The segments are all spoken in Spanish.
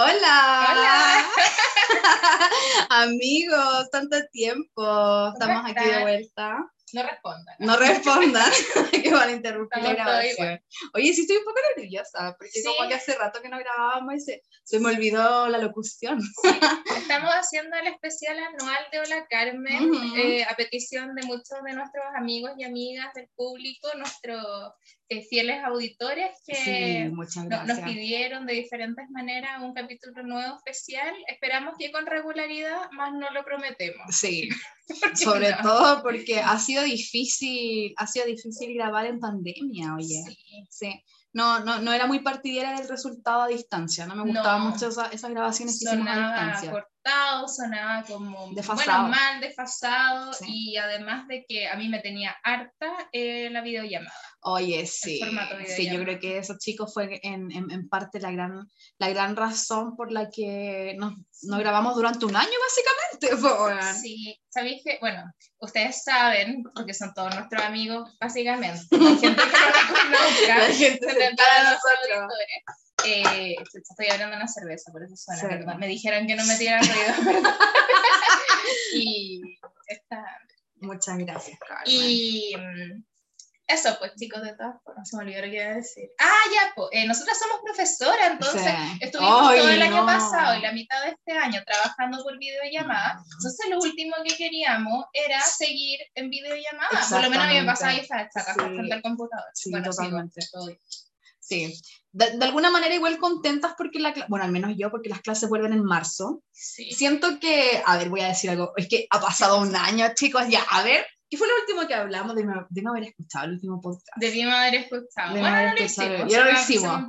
Hola. Hola. Amigos, tanto tiempo. Estamos aquí de vuelta. No respondan. No respondan, que van a interrumpir la grabación. Oye, sí estoy un poco nerviosa, porque Sí. como que hace rato que no grabábamos y se, se me olvidó la locución. Estamos haciendo el especial anual de Hola Carmen Ujú. eh, a petición de muchos de nuestros amigos y amigas del público, nuestros eh, fieles auditores que Sí, no- nos pidieron de diferentes maneras un capítulo nuevo especial. Esperamos que con regularidad, más no lo prometemos. Sí, sobre no. todo porque ha sido difícil, ha sido difícil grabar en pandemia, oye. Sí. Sí. No, no, no era muy partidaria del resultado a distancia, no me gustaban No. mucho esa- esas grabaciones que hicimos a distancia. Cortado, sonaba como Desfasado. bueno, mal, desfasado Sí. y además de que a mí me tenía harta eh, la videollamada. Oye, sí, sí, yo creo que eso, chicos, fue en, en, en parte la gran, la gran razón por la que nos, nos grabamos durante un año, básicamente. po, weón. Sí, sabéis que, bueno, ustedes saben, porque son todos nuestros amigos, básicamente, la gente que no la gente los nosotros. Eh, estoy abriendo una cerveza, por eso suena, Sí. perdón. Me dijeron que no me tirara ruido, perdón. y está Muchas gracias, Carmen. Y mm, eso, pues chicos, de todas formas, se me olvidó lo que iba a decir. Ah, ya, pues, eh, nosotras somos profesoras, entonces Sí. estuvimos Ay, todo el año no. pasado y la mitad de este año trabajando por videollamada. Entonces lo último que queríamos era seguir en videollamada. Por lo menos a mí me pasaba y estaba Sí. frente al computador. Sí, bueno, sigo, totalmente. estoy- Sí, de, de alguna manera igual contentas porque la, bueno, al menos yo, porque las clases vuelven en marzo. Sí. Siento que, a ver, voy a decir algo, es que ha pasado un año, chicos, ya, a ver, ¿qué fue lo último que hablamos? De, no- haber escuchado el último podcast. Debimos haber escuchado. Debimos Bueno, haber no lo escuchado. hicimos. Ya lo hicimos.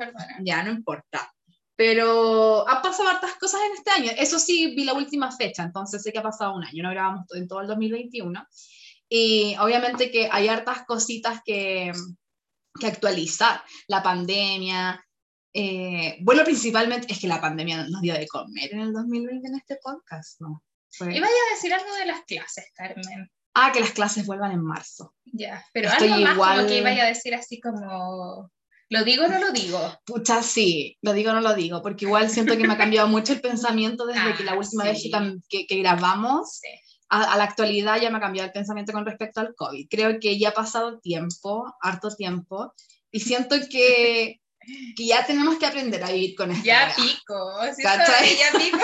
Ya, no importa. Pero han pasado hartas cosas en este año. Eso sí, vi la última fecha, entonces sé que ha pasado un año. No grabamos en todo el 2021. Y obviamente que hay hartas cositas que, que actualizar. La pandemia. eh, bueno, principalmente es que la pandemia nos dio de comer en el 2020 en este podcast, ¿no? Fue- Iba a decir algo de las clases, Carmen. Ah, que las clases vuelvan en marzo. Ya, pero Estoy algo más igual- como que iba a decir así como, ¿lo digo o no lo digo? Pucha, sí, lo digo o no lo digo, porque igual siento que me ha cambiado mucho el pensamiento desde Ah, que la última sí. vez que- que grabamos Sí. A, a la actualidad ya me ha cambiado el pensamiento con respecto al COVID. Creo que ya ha pasado tiempo, harto tiempo, y siento que, que ya tenemos que aprender a vivir con esta Ya pico, ¿sí ¿Cachai? Ya pico.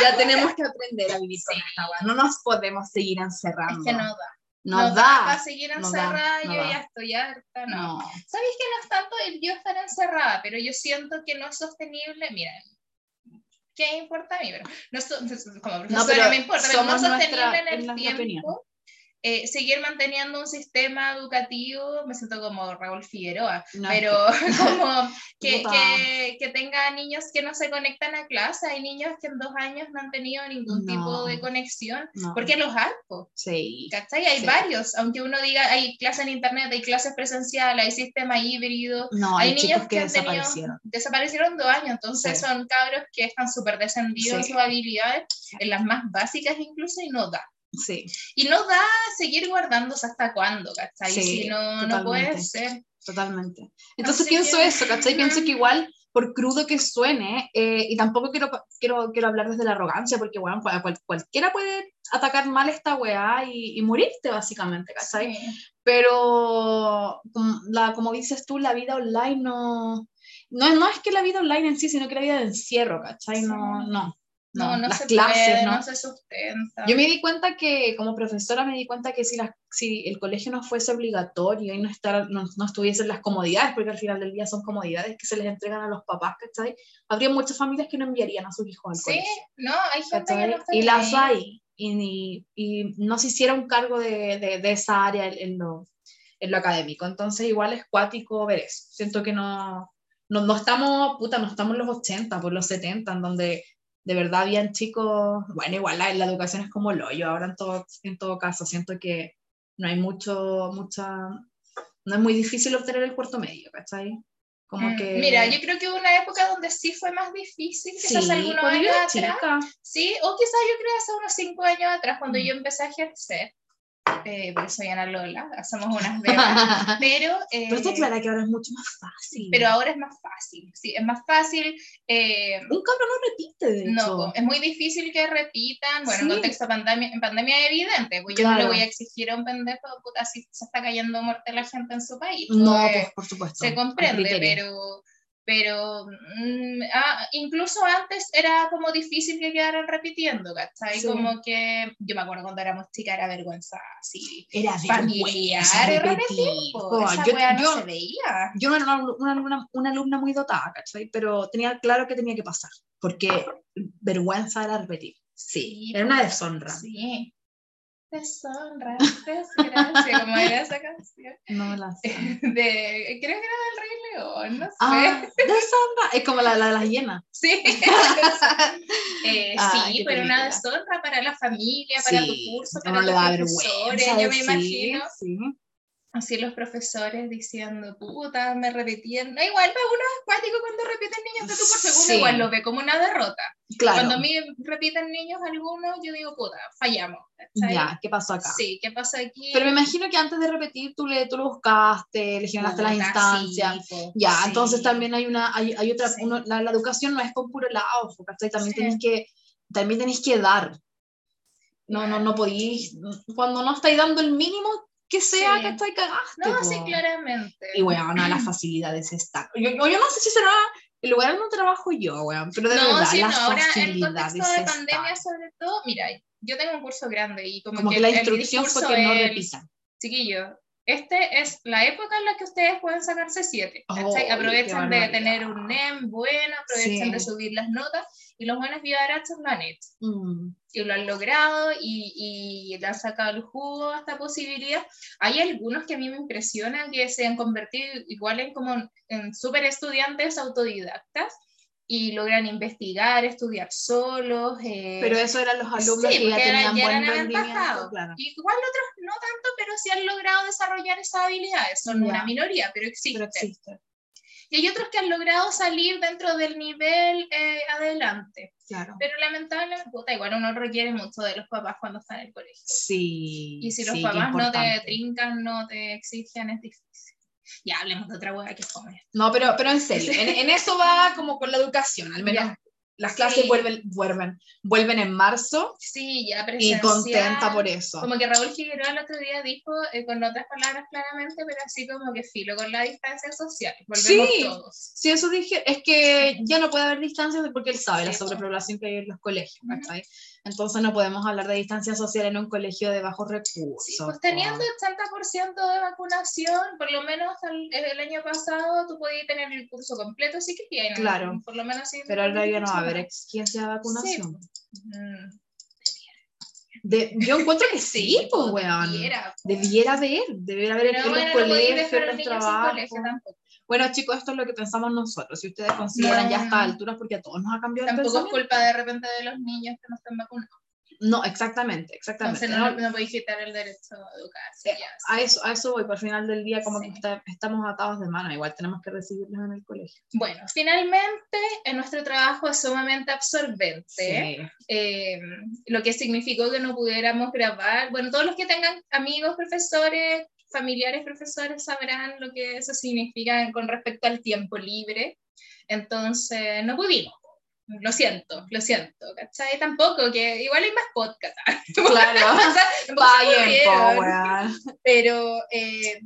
Ya tenemos que aprender a vivir con Sí. esta. No nos podemos seguir Es encerrando. que no da. No no da. para seguir no da, encerrada, no yo da. ya estoy harta, no. No. ¿Sabéis que no es tanto el yo estar encerrada, pero yo siento que no es sostenible? Mira, ¿qué importa a mí? Pero no, so- como profesora No, pero me importa, pero no sostenible nuestra- en el nuestra opinión. Eh, seguir manteniendo un sistema educativo, me siento como Raúl Figueroa, No, pero como que, que, que tenga niños que no se conectan a clase, hay niños que en dos años no han tenido ningún No. tipo de conexión, no. porque los po, Sí. ¿cachai? Hay Sí. varios, aunque uno diga hay clases en internet, hay clases presenciales, hay sistema híbrido, No, hay, hay, niños que, que han tenido- desaparecieron. desaparecieron dos años, entonces Sí. son cabros que están súper descendidos en Sí. sus habilidades, en las más básicas incluso, y no da. Sí. Y no da seguir guardándose hasta cuándo, ¿cachai? Sí, si no, no puede ser. Totalmente. Entonces Así pienso que- eso, ¿cachai? Pienso que igual, por crudo que suene, eh, y tampoco quiero, quiero, quiero hablar desde la arrogancia, porque bueno, cual- cual- cualquiera puede atacar mal esta weá y, y morirte, básicamente, ¿cachai? Sí. Pero, como, la, como dices tú, la vida online no, no... No es que la vida online en sí, sino que la vida de encierro, ¿cachai? Sí. no. No, no las se clases, puede, ¿no? no se sustenta. Yo me di cuenta que, como profesora, me di cuenta que si, las, si el colegio no fuese obligatorio y no, estar, no, no estuviesen las comodidades, porque al final del día son comodidades que se les entregan a los papás, ¿cachai? Habría muchas familias que no enviarían a sus hijos al Sí, colegio. no, hay gente que no Y las hay. Y, y no se hiciera un cargo de, de, de esa área en, en lo, en lo académico. Entonces, igual es cuático ver eso. Siento que no, no, no estamos, puta, no estamos en los 80, por los 70, en donde de verdad habían chicos, bueno, igual la, la educación es como lo yo ahora en todo, en todo caso, siento que no hay mucho, mucha, no es muy difícil obtener el cuarto medio, ¿cachai? Como Mm, que... Mira, yo creo que hubo una época donde sí fue más difícil, quizás sí, algunos años atrás. chica. Sí, o quizás yo creo hace unos cinco años atrás, cuando Mm. yo empecé a ejercer. Eh, porque soy Ana Lola, somos unas bebas, pero... Eh, pero está clara que ahora es mucho más fácil. Pero ahora es más fácil, sí, es más fácil. Eh, un cabrón no repite, de hecho. No, es muy difícil que repitan, bueno, en contexto de pandemia, en pandemia es evidente, pues yo no le voy a exigir a un pendejo, puta, si se está cayendo muerte la gente en su país. No, pues, por supuesto. Se comprende, pero pero mm, ah, incluso antes era como difícil que quedaran repitiendo, ¿cachai? Como que yo me acuerdo cuando éramos chicas era vergüenza así. Era familiar repetir. Esa yo, no yo, se veía. Yo era una, una, una, alumna muy dotada, ¿cachai? Pero tenía claro que tenía que pasar, porque vergüenza era repetir. Sí, era una deshonra. Sí deshonra, desgracia, como era esa canción. No la sé. De, creo que era del Rey León, no sé. Ah, deshonra, es como la, la de las hienas. Sí, eh, ah, sí, pero una deshonra para la familia, para tu curso, para no los profesores, yo me imagino. Sí así los profesores diciendo, puta, me repetían. Da igual, para uno es cuático cuando repiten niños de tu por segundo, igual lo ve como una derrota. Claro. Cuando a mí repiten niños algunos, yo digo, puta, fallamos. Ya, ¿qué pasó acá? Sí, ¿qué pasó aquí? Pero me imagino que antes de repetir tú, le, tú lo buscaste, le generaste las instancias. ya, entonces también hay una, hay, hay otra, uno, la, la, educación no es con puro lado, También tenéis que, también tenéis que dar. No, no, no podéis, cuando no estáis dando el mínimo, que sea que estoy cagaste. No, sí, claramente. Y de las facilidades está. Yo, yo, no sé si será el lugar donde trabajo yo, weón, pero de no, verdad, sí, las no, ahora en contexto de pandemia, sobre todo, mira, yo tengo un curso grande y como, como que, la instrucción fue que no repisan. Chiquillo, este es la época en la que ustedes pueden sacarse siete. Oh, aprovechan de tener un NEM bueno, aprovechan de subir las notas y los buenos vivarachos lo han hecho. Mm. Y lo han logrado y, y le han sacado el jugo a esta posibilidad. Hay algunos que a mí me impresionan que se han convertido igual en como en súper estudiantes autodidactas y logran investigar, estudiar solos. Eh, pero eso eran los alumnos que ya tenían buen rendimiento. Claro. Igual otros no tanto, pero sí han logrado desarrollar esas habilidades. Son una minoría, pero existen. Y hay otros que han logrado salir dentro del nivel eh, adelante. Claro. Pero lamentablemente, igual uno requiere mucho de los papás cuando están en el colegio. Sí. Y si los papás no te trincan, no te exigen, es difícil. Ya hablemos de otra hueá que comer. No, pero, pero en serio, en, en, eso va como con la educación, al menos las clases vuelven, vuelven, vuelven en marzo. Sí, ya Y contenta por eso. Como que Raúl Figueroa el otro día dijo, eh, con otras palabras claramente, pero así como que filo con la distancia social. Volvemos sí, todos. Sí, eso dije. Es que ya no puede haber distancias porque él sabe la sobrepoblación que hay en los colegios. Entonces no podemos hablar de distancia social en un colegio de bajos recursos. Sí, pues teniendo 80% de vacunación, por lo menos el, el, año pasado tú podías tener el curso completo si querías. Claro. Por lo menos sí. Pero ahora ya no va a haber exigencia de vacunación. De, yo encuentro que sí, pues, weón. Debiera, debiera haber, debiera haber en los colegios, en los trabajos. Bueno, chicos, esto es lo que pensamos nosotros. Si ustedes consideran ya a estas alturas, porque a todos nos ha cambiado Tampoco es culpa de repente de los niños que no están vacunados. No, exactamente, exactamente. Entonces no, no, podéis quitar el derecho a educarse. Eh, a, eso, a eso voy, por final del día como que estamos atados de mano, igual tenemos que recibirlos en el colegio. Bueno, finalmente en nuestro trabajo es sumamente absorbente, eh, lo que significó que no pudiéramos grabar. Bueno, todos los que tengan amigos, profesores, familiares, profesores sabrán lo que eso significa con respecto al tiempo libre. Entonces, no pudimos lo siento, lo siento, ¿cachai? Tampoco, que igual hay más podcast. Claro, vayan, Pero eh,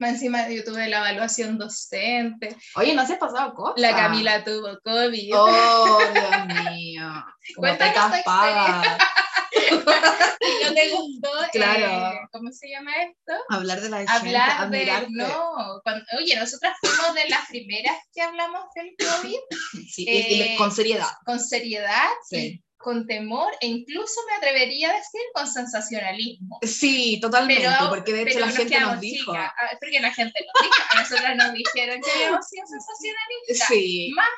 encima yo tuve la evaluación docente. Oye, no se ha pasado cosa. La Camila tuvo COVID. Oh, Dios mío. Cuéntanos tu ¿No te gustó? Claro. Eh, ¿Cómo se llama esto? Hablar de la Hablar de, no. oye, nosotras fuimos de las primeras que hablamos del COVID. Sí, eh, con seriedad. Con seriedad. Sí. con temor e incluso me atrevería a decir con sensacionalismo. Sí, totalmente, porque de hecho la gente nos dijo. Ah, porque la gente nos dijo, a nosotras nos dijeron que habíamos sido sensacionalistas. Sí. Más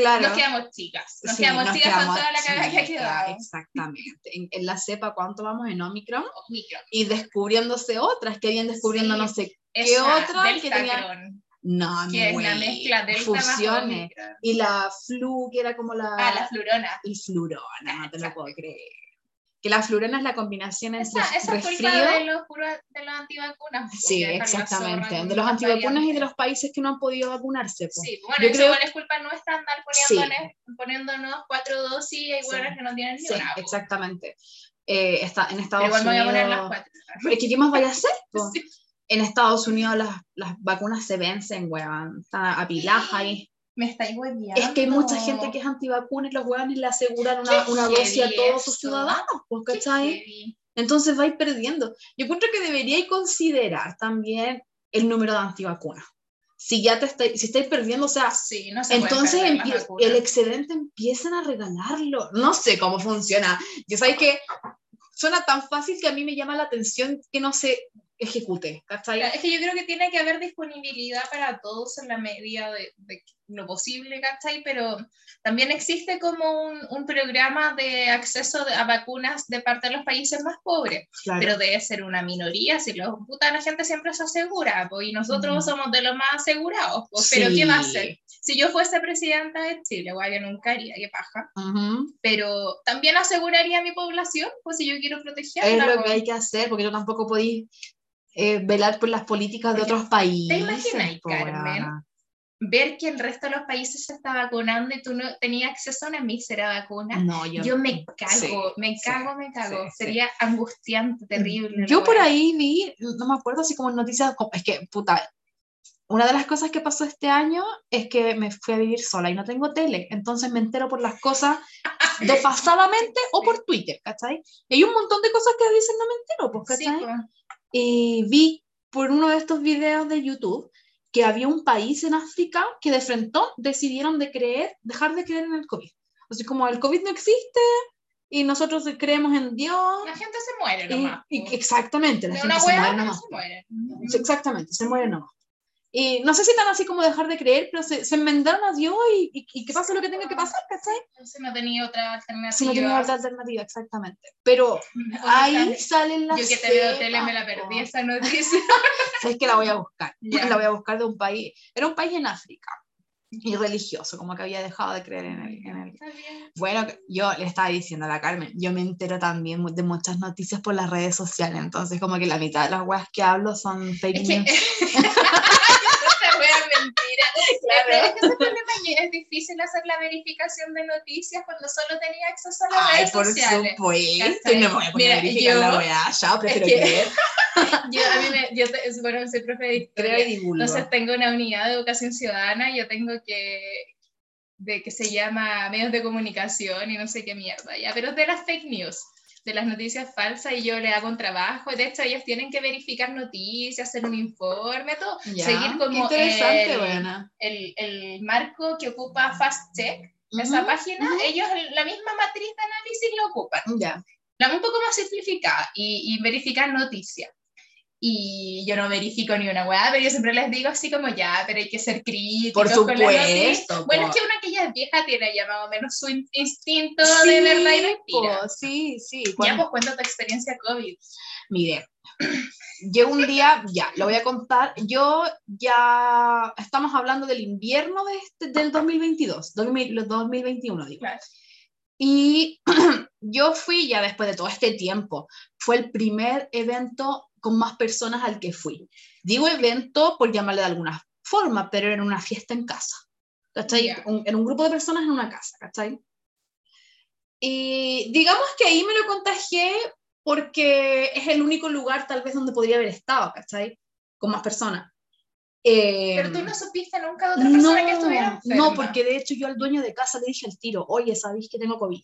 Claro. Nos quedamos chicas. Nos quedamos chicas con toda la cagada que ha quedado. Exactamente. En, la cepa, ¿cuánto vamos en Omicron? Omicron. Y descubriéndose otras, que habían descubriendo no sé qué otra que tenía. No, que es una mezcla de fusiones. Y la flu, que era como la. Ah, la flurona. Y flurona, no te lo puedo creer. Que la flurona es la combinación entre esa, esa resfrío... de los, de los antivacunas. Sí, exactamente. De los antivacunas y de los países que no han podido vacunarse. Sí, bueno, Yo creo... es culpa nuestra andar poniéndonos, poniéndonos cuatro dosis y hay buenas que no tienen ni sí, una. exactamente. Eh, está, en Estados igual Unidos... Me voy a poner las cuatro. ¿Qué más vaya a hacer? Sí. En Estados Unidos las, las vacunas se vencen, weón. Están apiladas ahí. Me estáis hueviando. Es que hay mucha gente que es antivacuna y los hueones le aseguran una, una dosis a todos sus ciudadanos, pues, ¿cachai? Entonces vais perdiendo. Yo encuentro que deberíais considerar también el número de antivacunas. Si ya te estáis, si estáis perdiendo, o sea, sí, no se entonces el excedente empiezan a regalarlo. No sé cómo funciona. Yo sabéis que suena tan fácil que a mí me llama la atención que no se ejecute. ¿cachai? Es que yo creo que tiene que haber disponibilidad para todos en la medida de, de lo posible, ¿cachai? Pero también existe como un, un programa de acceso a vacunas de parte de los países más pobres, claro. pero debe ser una minoría, si los puta la gente siempre se asegura, pues, y nosotros -huh. somos de los más asegurados, pues, sí. pero ¿qué va a hacer? Si yo fuese presidenta de Chile, guay, yo nunca haría, qué paja, uh -huh. pero también aseguraría a mi población, pues si yo quiero protegerla. Es lo que pues. hay que hacer, porque yo tampoco podéis eh, velar por las políticas de otros países. ¿Te imaginas, Carmen? Ver que el resto de los países se está vacunando y tú no tenías acceso a una mísera vacuna, no, yo, yo me cago, sí, me cago, sí, me cago. Sí, Sería angustiante, terrible. Yo por ahí vi, no me acuerdo si como noticias, es que, puta, una de las cosas que pasó este año es que me fui a vivir sola y no tengo tele, entonces me entero por las cosas desfasadamente o por Twitter, ¿cachai? Y hay un montón de cosas que dicen no me entero, pues, ¿cachai? Pues. Y vi por uno de estos videos de YouTube que había un país en África que de frente decidieron de creer, dejar de creer en el COVID. Sea, como el COVID no existe y nosotros creemos en Dios. La gente se muere nomás. Y, y exactamente, la de gente se muere nomás. Se muere. Exactamente, se muere nomás. Y no sé si tan así como dejar de creer, pero se, se enmendaron a Dios y, y, y, que pase lo que tenga que pasar, ¿cachai? Se no tenía otra alternativa. Se no tenía otra alternativa, exactamente. Pero ahí salen las Yo que te veo tele me la perdí esa noticia. Sabes que la voy a buscar. Yeah. La voy a buscar de un país. Era un país en África. Y religioso, como que había dejado de creer en el, en el... Bueno, yo le estaba diciendo a la Carmen, yo me entero también de muchas noticias por las redes sociales, entonces como que la mitad de las weas que hablo son fake es news. Que... Claro. Es que ese problema es difícil hacer la verificación de noticias cuando solo tenía acceso a las Ay, redes por sociales. supuesto, y me voy a poner Mira, a verificar yo, la weá, ya, prefiero es que, creer. yo, a mí me, yo te, bueno, soy profe de historia, Creo y divulgo. entonces tengo una unidad de educación ciudadana y yo tengo que de que se llama medios de comunicación y no sé qué mierda, ya, pero es de las fake news de las noticias falsas y yo le hago un trabajo. De hecho, ellos tienen que verificar noticias, hacer un informe, todo. Ya, seguir como el, el, el, marco que ocupa Fast Check, uh -huh, esa página, uh -huh. ellos la misma matriz de análisis lo ocupan. Ya. La un poco más simplificada y, y verificar noticias. Y yo no verifico ni una weá, pero yo siempre les digo así como ya, pero hay que ser críticos. Por supuesto. Bueno, es que una que ya es vieja tiene ya más o menos su instinto sí, de verdad y mentira. Po, sí, sí. Ya, pues cuenta tu experiencia COVID. Mire, yo un día, ya, lo voy a contar, yo ya, estamos hablando del invierno de este, del 2022, 2000, 2021, digo. Claro. Y yo fui ya después de todo este tiempo, fue el primer evento con más personas al que fui. Digo evento por llamarle de alguna forma, pero era una fiesta en casa. ¿Cachai? Yeah. Un, en un grupo de personas en una casa, ¿cachai? Y digamos que ahí me lo contagié porque es el único lugar tal vez donde podría haber estado, ¿cachai? Con más personas. Eh, pero tú no supiste nunca de otra persona no, que estuviera enferma. No, porque de hecho yo al dueño de casa le dije al tiro, oye, ¿sabéis que tengo COVID?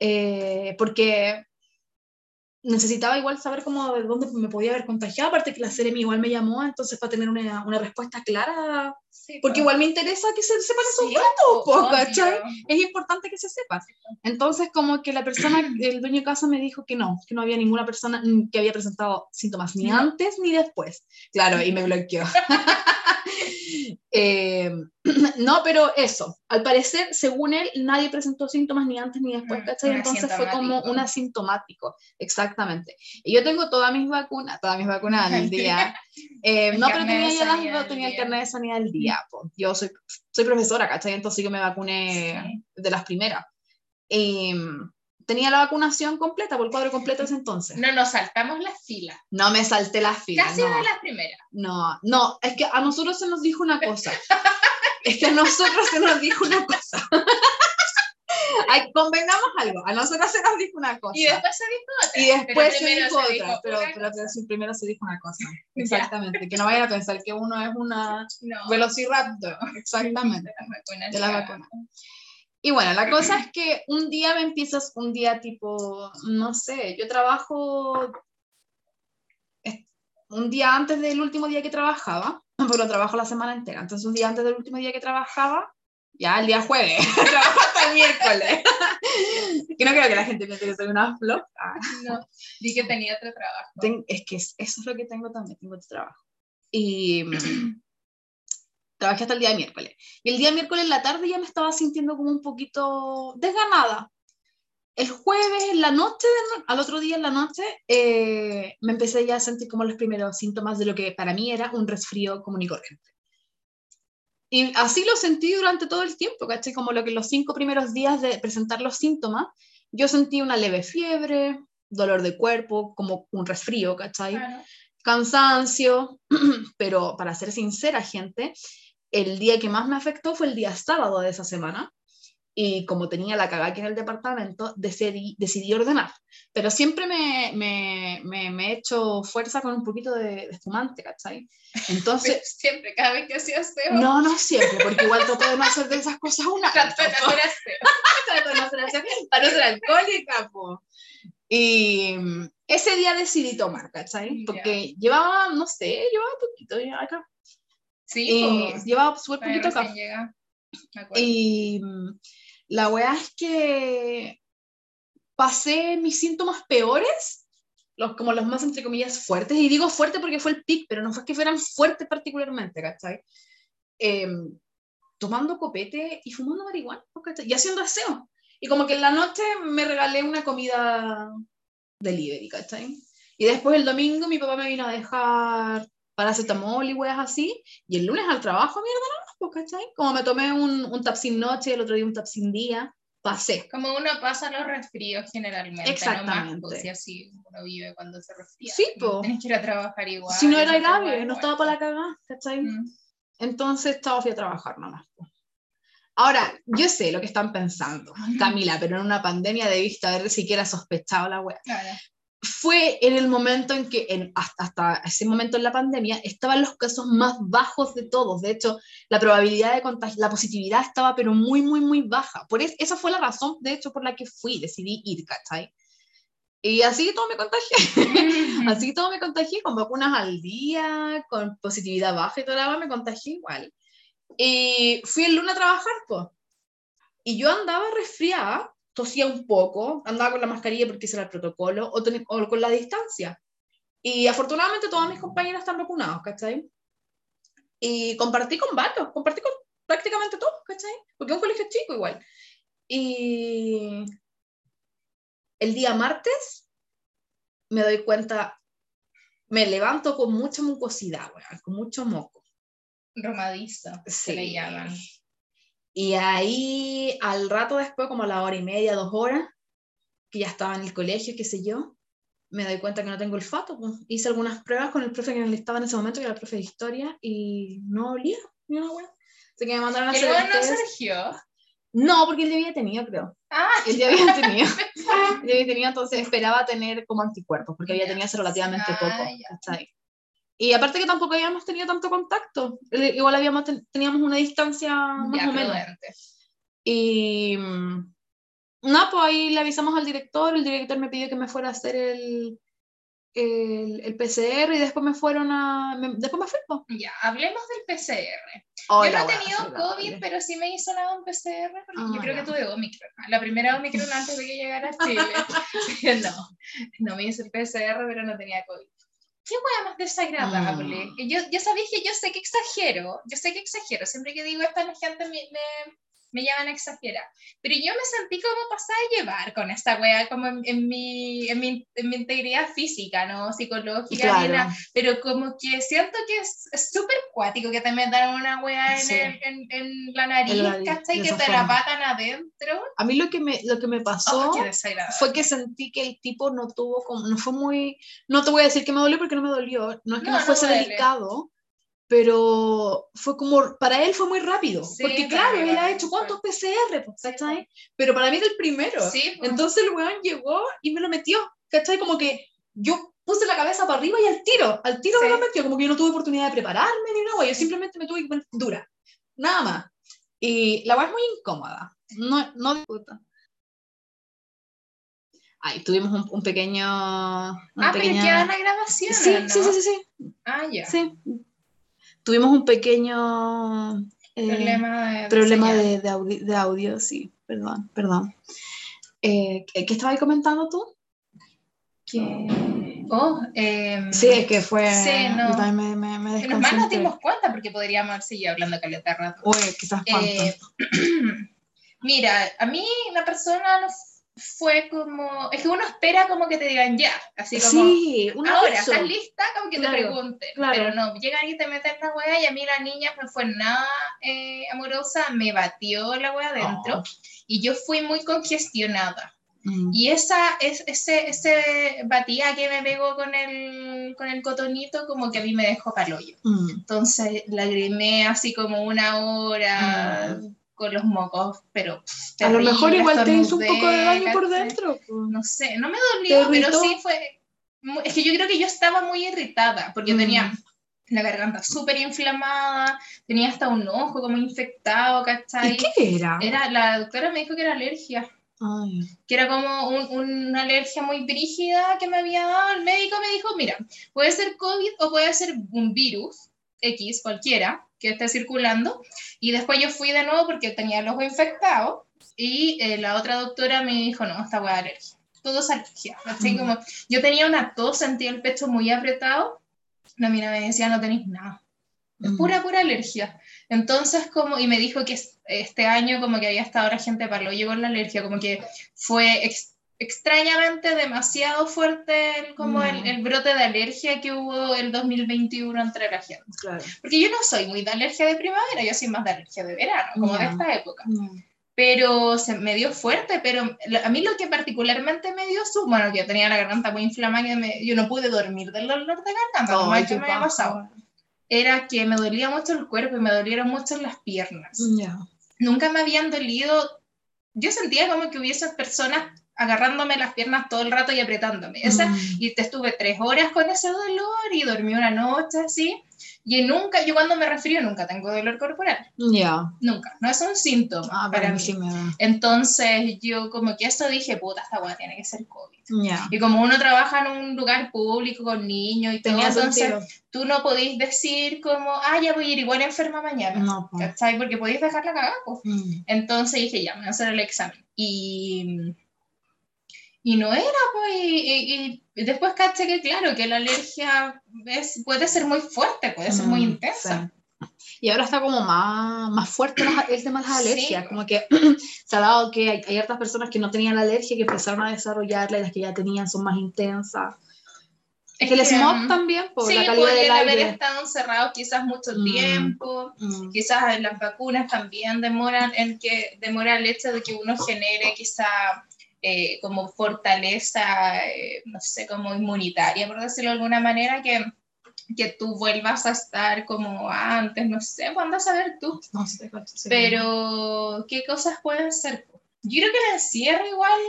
Eh, porque necesitaba igual saber cómo de dónde me podía haber contagiado, aparte que la Ceremi igual me llamó, entonces para tener una, una respuesta clara, sí, porque igual me interesa que se sepan esos Sí, datos. ¿cachai? Es importante que se sepa. Entonces como que la persona, el dueño de casa me dijo que no, que no había ninguna persona que había presentado síntomas ni No. antes ni después. Claro, y me bloqueó. Eh, no, pero eso, al parecer, según él, nadie presentó síntomas ni antes ni después, Mm, ¿cachai? Entonces fue como un asintomático, exactamente. Y yo tengo todas mis vacunas, todas mis vacunas al día. Eh, no, pero tenía ya las dos, tenía el carnet de sanidad al día. po. Yo soy, soy profesora, ¿cachai? Entonces yo me vacuné Sí. de las primeras. Eh, tenía la vacunación completa, por el cuadro completo ese entonces. No nos saltamos las filas. No me salté las filas. Casi no. de las primeras. No, no, es que a nosotros se nos dijo una cosa. es que a nosotros se nos dijo una cosa. Ay, convengamos algo, a nosotros se nos dijo una cosa. Y después se dijo otra. Y después se dijo se otra, dijo pero, pero, sí, primero se dijo una cosa. Exactamente, que no vayan a pensar que uno es una No, velociraptor. Exactamente. de las vacunas de. Y bueno, la cosa es que un día me empiezas, un día tipo, no sé, yo trabajo un día antes del último día que trabajaba, pero trabajo la semana entera, entonces un día antes del último día que trabajaba, ya el día jueves, trabajo hasta el miércoles. que no creo que la gente piense que soy una flor. No, di que tenía otro trabajo. Ten- es que es- eso es lo que tengo también, tengo otro trabajo. Y mm, trabajé hasta el día miércoles. Y el día miércoles en la tarde ya me estaba sintiendo como un poquito desganada. El jueves en la noche, de no- al otro día en la noche, eh, me empecé ya a sentir como los primeros síntomas de lo que para mí era un resfrío común y corriente. Y así lo sentí durante todo el tiempo, ¿cachai? Como lo que los cinco primeros días de presentar los síntomas, yo sentí una leve fiebre, dolor de cuerpo, como un resfrío, ¿cachai? Claro. Cansancio, pero para ser sincera, gente, el día que más me afectó fue el día sábado de esa semana. Y como tenía la cagada aquí en el departamento, decidí, decidí ordenar. Pero siempre me, me, me, me he hecho fuerza con un poquito de, de espumante, ¿cachai? Entonces, Siempre, cada vez que hacía aseo, no, no siempre, porque igual trato de no hacer de esas cosas una. trato de hacer aseo. Trato de no hacer aseo para no ser alcohólica, po. Y mm, ese día decidí tomar, ¿cachai? Porque llevaba, no sé, llevaba poquito ya acá. Sí, pues, llevaba súper poquito recién llega. Y mm, la weá es que pasé mis síntomas peores, los, como los más entre comillas fuertes, y digo fuerte porque fue el pic, pero no fue que fueran fuertes particularmente, ¿cachai? Em, tomando copete y fumando marihuana, ¿cachai? Y haciendo aseo. Y como que en la noche me regalé una comida delivery, ¿cachai? Y después el domingo mi papá me vino a dejar paracetamol y weas así, y el lunes al trabajo, mierda, no, pues, ¿cachai? Como me tomé un, un tapsin noche, el otro día un tapsin día, pasé. Como uno pasa los resfríos generalmente. Exactamente. No más, pues, y así uno vive cuando se resfría. Sí, po. Tienes que ir a trabajar igual. si no era grave, no estaba para la igual. cagada, ¿cachai? Mm. Entonces estaba fui a trabajar nomás. Ahora, yo sé lo que están pensando, Camila, pero en una pandemia debiste haber siquiera sospechado la wea. Claro. Fue en el momento en que, en, hasta, hasta ese momento en la pandemia, estaban los casos más bajos de todos. De hecho, la probabilidad de contagio, la positividad estaba pero muy, muy, muy baja. Por es- esa fue la razón, de hecho, por la que fui, decidí ir, ¿cachai? Y así todo me contagié. Así todo me contagié con vacunas al día, con positividad baja y la wea, me contagié igual. Y fui el lunes a trabajar, pues. Y yo andaba resfriada, tosía un poco, andaba con la mascarilla porque ese era el protocolo, o, ten- o con la distancia. Y afortunadamente todos mis compañeros están vacunados, ¿cachai? Y compartí con varios, compartí con prácticamente todos, ¿cachai? Porque es un colegio chico igual. Y el día martes me doy cuenta, me levanto con mucha mucosidad, weón, con mucho moco. Romadizo, se le Sí. llaman. Y ahí, al rato después, como a la hora y media, dos horas, que ya estaba en el colegio, qué sé yo, me doy cuenta que no tengo olfato. pues. Hice algunas pruebas con el profe que estaba en ese momento, que era el profe de historia, y no olía ni una hueá. Así que me mandaron a ¿El hacer no test. surgió? No, porque él ya había tenido, creo. Ah, Él ya había tenido. Él ya había tenido, entonces esperaba tener como anticuerpos, porque había tenido hace relativamente Ah, poco. ya. ¿cachai? Y aparte que tampoco habíamos tenido tanto contacto. Eh, Igual habíamos ten- teníamos una distancia más ya, o menos. Y mm, no, pues ahí le avisamos al director, el director me pidió que me fuera a hacer el, el, el PCR y después me fueron a... me- después me fui, pues. Ya, hablemos del PCR. Oh, yo la no he tenido la COVID, pero sí me hizo nada un PCR, porque Ah, yo creo ya. que tuve Omicron. La primera Omicron antes de que llegara a Chile. No, no me hice el PCR, pero no tenía COVID. ¿Qué hueá más desagradable? Mm. Y Yo, yo sabéis que yo sé que exagero, yo sé que exagero. Siempre que digo esto, la gente me, me, me llaman exagerada. Pero yo me sentí como pasada a llevar con esta wea, como en, mi, en, mi, en, mi, integridad física, ¿no? Psicológica, pero como que siento que es súper cuático que te metan una wea en, en, la nariz, ¿cachai? Que te la patan adentro. A mí lo que me, lo que me pasó oh, fue que sentí que el tipo no tuvo como, no fue muy, no te voy a decir que me dolió porque no me dolió, no es que no, fuese delicado, pero fue como, para él fue muy rápido, porque claro, él ha hecho cuántos PCR, pues, ¿cachai? Pero para mí era el primero. Entonces el weón llegó y me lo metió, ¿cachai? Como que yo puse la cabeza para arriba y al tiro, al tiro me lo metió, como que yo no tuve oportunidad de prepararme ni nada, yo simplemente me tuve que poner dura, nada más. Y la weá es muy incómoda, no, no disputa. Ahí tuvimos un, un pequeño... ah, pequeña... pero queda la grabación. Sí, sí, sí, sí, sí. Ah, ya. Sí, tuvimos un pequeño eh, problema, de, de, audio, sí, perdón, perdón. Eh, ¿Qué estabas comentando tú? Que... Oh, eh, sí, es que fue. Sí, no. me, me, me que más nos dimos cuenta porque podríamos haber seguido hablando caleta rato. Uy, quizás eh, Mira, a mí una persona no fue como, es que uno espera como que te digan ya, así como, sí, ahora, ¿estás lista? Como que te pregunten, pero no, llegan y te meten la wea y a mí la niña no fue nada eh, amorosa, me batió la wea adentro oh. y yo fui muy congestionada. Mm. Y esa, es, ese, ese batía que me pegó con el, con el cotonito, como que a mí me dejó paloyo. Mm. Entonces lagrimé así como una hora, mm con los mocos, pero... a lo mejor igual te hizo un poco de daño por dentro. No sé, no me dolió, pero sí fue... Es que yo creo que yo estaba muy irritada, porque mm. tenía la garganta súper inflamada, tenía hasta un ojo como infectado, ¿cachai? ¿Y qué era? Era, la doctora me dijo que era alergia. Que era como una alergia muy brígida que me había dado. El médico me dijo, mira, puede ser COVID o puede ser un virus X, cualquiera, que esté circulando. Y después yo fui de nuevo porque tenía el ojo infectado y eh, la otra doctora me dijo, no, esta hueá alergia. Todo es alergia. Así como, yo tenía una tos, sentía el pecho muy apretado. La mina me decía, no tenéis nada. Es pura, pura alergia. Entonces, como, y me dijo que este año como que había estado la gente para lo llegó la alergia, como que fue extrañamente demasiado fuerte como el, mm. el, brote de alergia que hubo el 2021 entre la gente. Porque yo no soy muy de alergia de primavera, yo soy más de alergia de verano, como de esta época. Pero se me dio fuerte, pero a mí lo que particularmente me dio su, bueno, que yo tenía la garganta muy inflamada, que yo no pude dormir del dolor de garganta, como me había pasado, era que me dolía mucho el cuerpo y me dolieron mucho las piernas. Nunca me habían dolido, yo sentía como que hubiese personas agarrándome las piernas todo el rato y apretándome. Esa, mm. Y te estuve tres horas con ese dolor y dormí una noche así. Y nunca, yo cuando me refiero nunca tengo dolor corporal. Ya. Nunca. No es un síntoma ah, para mí. Entonces yo como que esto dije, puta, esta weá tiene que ser COVID. Y como uno trabaja en un lugar público con niños y todo, entonces tú no podís decir como, ah, ya voy a ir igual enferma mañana. No, ¿Cachai? Porque podéis dejarla cagada. Mm. Entonces dije, ya, me voy a hacer el examen. Y y no era, pues, y, después caché que claro, que la alergia es, puede ser muy fuerte, puede ser muy intensa. Y ahora está como más, más fuerte el tema de las alergias, como que se ha dado que hay, hay otras personas que no tenían la alergia que empezaron a desarrollarla y las que ya tenían son más intensas. Es que el smog también, por la calidad del aire. haber estado encerrados quizás mucho mm, tiempo, mm. quizás las vacunas también demoran en que demora el hecho de que uno genere quizá eh, como fortaleza, eh, no sé, como inmunitaria, por decirlo de alguna manera, que, que tú vuelvas a estar como antes, no sé, ¿cuándo a saber tú? No sé, Pero, ¿qué cosas pueden ser? Yo creo que el encierro igual,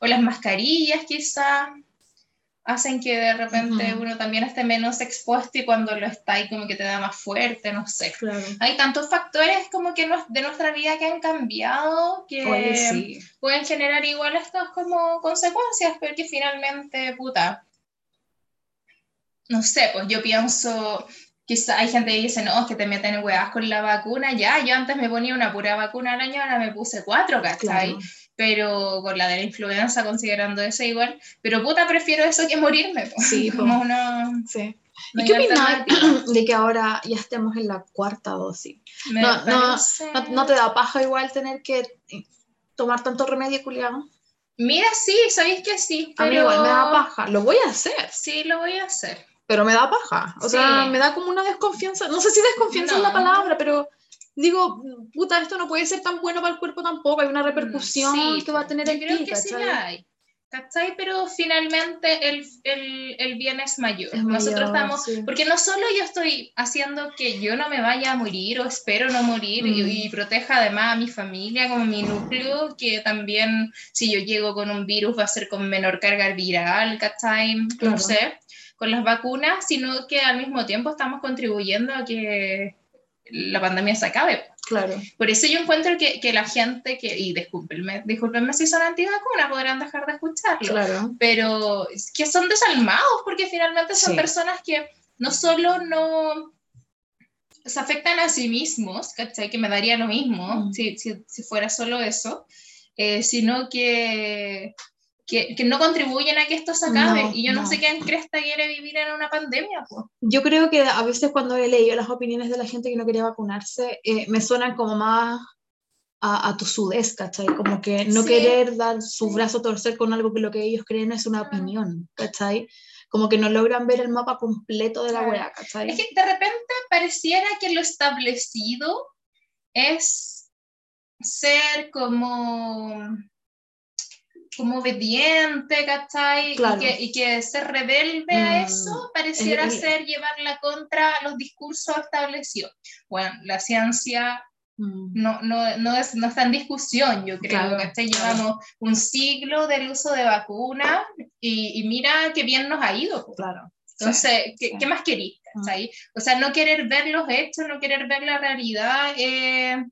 o las mascarillas quizá, hacen que de repente uno también esté menos expuesto y cuando lo está ahí como que te da más fuerte, no sé. Hay tantos factores como que de nuestra vida que han cambiado que pueden generar igual estas como consecuencias, pero que finalmente, puta, no sé, pues yo pienso, quizá hay gente que dice, no, es que te meten huevas con la vacuna, ya, yo antes me ponía una pura vacuna al año, ahora me puse cuatro, ¿cachai? Pero con la de la influenza, considerando eso igual, pero puta, prefiero eso que morirme. Sí, como uno... sí. ¿Y qué opinas de que ahora ya estemos en la cuarta dosis? No, no, no, te da paja igual tener que tomar tanto remedio, culiado? Mira, sí, sabéis que sí. Pero... A mí igual me da paja. Lo voy a hacer. Sí, lo voy a hacer. Pero me da paja. O sea, me da como una desconfianza. No sé si desconfianza es la palabra, pero digo, puta, esto no puede ser tan bueno para el cuerpo tampoco. Hay una repercusión que va a tener el creo que sí la hay. ¿Cachai? Pero finalmente el, el, el bien es mayor. Nosotros estamos, porque no solo yo estoy haciendo que yo no me vaya a morir o espero no morir y, mm. proteja además a mi familia como mi núcleo, que también si yo llego con un virus va a ser con menor carga viral, ¿cachai? No sé, con las vacunas, sino que al mismo tiempo estamos contribuyendo a que la pandemia se acabe. Claro. Por eso yo encuentro que, que la gente que, y discúlpenme, discúlpenme si son antivacunas, podrán dejar de escucharlo, claro. pero que son desalmados, porque finalmente son personas que no solo no se afectan a sí mismos, ¿cachai? Que me daría lo mismo mm. si, si, si, fuera solo eso, eh, sino que que, que, no contribuyen a que esto se acabe. y yo no, sé quién cresta quiere vivir en una pandemia. Pues. Yo creo que a veces cuando he leído las opiniones de la gente que no quería vacunarse, eh, me suenan como más a, a tu sudez, ¿cachai? Como que no querer dar su brazo a torcer con algo que lo que ellos creen es una opinión, ¿cachai? Como que no logran ver el mapa completo de la claro. ¿cachai? Es que de repente pareciera que lo establecido es ser como como obediente, ¿cachai? Y, que, y, que, ser rebelde a mm. eso pareciera ser llevarla contra los discursos establecidos. Bueno, la ciencia mm. no, no, no, es, no está en discusión, yo creo, que ¿cachai? Llevamos un siglo del uso de vacunas y, y, mira qué bien nos ha ido. Claro. Entonces, ¿qué, ¿qué, más queréis? Mm. O sea, no querer ver los hechos, no querer ver la realidad. Eh,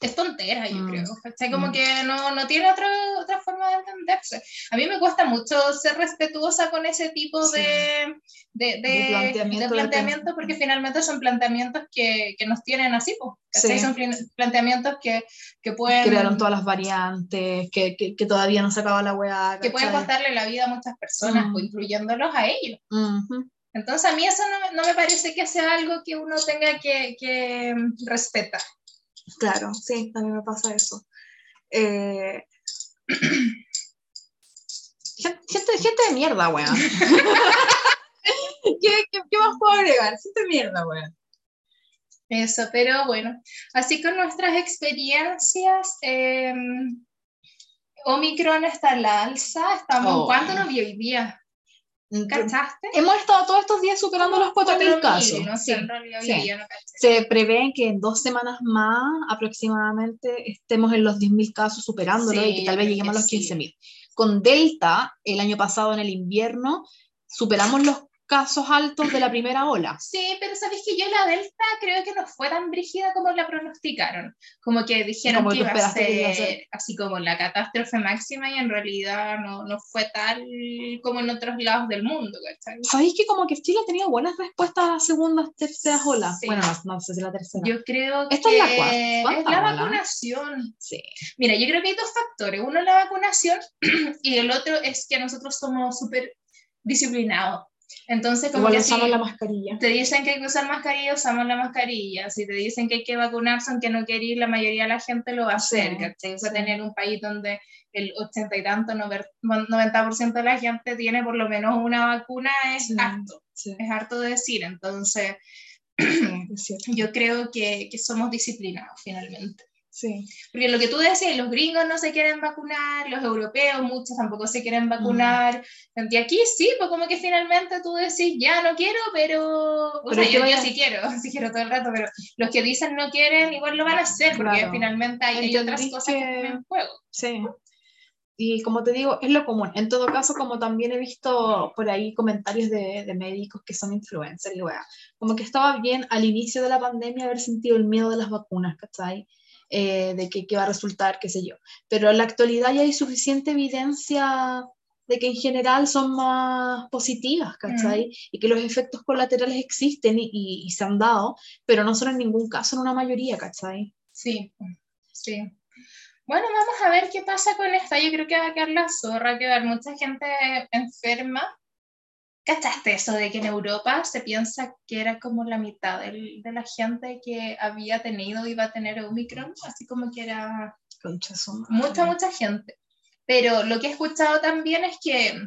es tontera, yo mm. creo. ¿cachai? Como mm. que no, no tiene otra, otra forma de entenderse. A mí me cuesta mucho ser respetuosa con ese tipo de, de, de, planteamiento, porque finalmente son planteamientos que, que nos tienen así, ¿cachai? Son planteamientos que, que, pueden... Crearon todas las variantes, que, que, todavía no se acaba la weá. Que pueden costarle la vida a muchas personas, mm. incluyéndolos a ellos. Entonces a mí eso no, no, me parece que sea algo que uno tenga que, que respetar. Claro, sí, a mí me pasa eso. Eh, gente, gente de mierda, weón. ¿Qué, qué, más puedo agregar? Gente de mierda, weón. Eso, pero bueno, así con nuestras experiencias, eh, Omicron está en la alza, estamos, oh. ¿cuánto nos vio hoy día? ¿Cachaste? Hemos estado todos estos días superando los 4.000 casos. No sí, sí. No Se prevé que en dos semanas más aproximadamente estemos en los 10.000 casos superándolo y que tal vez lleguemos a los 15.000. Con Delta, el año pasado en el invierno, superamos los casos altos de la primera ola. Sí, pero sabes que yo la Delta creo que no fue tan brígida como la pronosticaron. Como que dijeron que iba, a ser, así como la catástrofe máxima y en realidad no, no, fue tal como en otros lados del mundo. ¿Sabéis que como que Chile ha tenido buenas respuestas a las segundas, terceras olas? Bueno, no, sé si la tercera. Yo creo Esta que es la, es la vacunación. Sí. Mira, yo creo que hay dos factores. Uno la vacunación y el otro es que nosotros somos súper disciplinados entonces, como que usamos la mascarilla. Te dicen que hay que usar mascarilla, usamos la mascarilla. Si te dicen que hay que vacunarse, aunque no quiere ir, la mayoría de la gente lo va a hacer. Sí, Va a tener un país donde el 80 y tanto, 90% de la gente tiene por lo menos una vacuna, es harto. Es harto de decir. Entonces, yo creo que, que somos disciplinados finalmente. Sí. Porque lo que tú decías, los gringos no se quieren vacunar, los europeos, muchos tampoco se quieren vacunar. Y aquí sí, pues como que finalmente tú decís, ya no quiero, pero. O sea, yo, sí quiero, sí quiero todo el rato, pero los que dicen no quieren, igual lo van a hacer, porque finalmente hay, otras cosas que... que en juego. Sí. Y como te digo, es lo común. En todo caso, como también he visto por ahí comentarios de, de médicos que son influencers y wea, como que estaba bien al inicio de la pandemia haber sentido el miedo de las vacunas, ¿cachai? Eh, de qué va a resultar, qué sé yo. Pero en la actualidad ya hay suficiente evidencia de que en general son más positivas, ¿cachai? Mm. Y que los efectos colaterales existen y, se han dado, pero no son en ningún caso en una mayoría, ¿cachai? Sí, sí. Bueno, vamos a ver qué pasa con esta. Yo creo que va a quedar la zorra, que va a haber mucha gente enferma ¿Cachaste eso de que en Europa se piensa que era como la mitad de la gente que había tenido iba a tener Omicron? Así como que era mucha, mucha gente. Pero lo que he escuchado también es que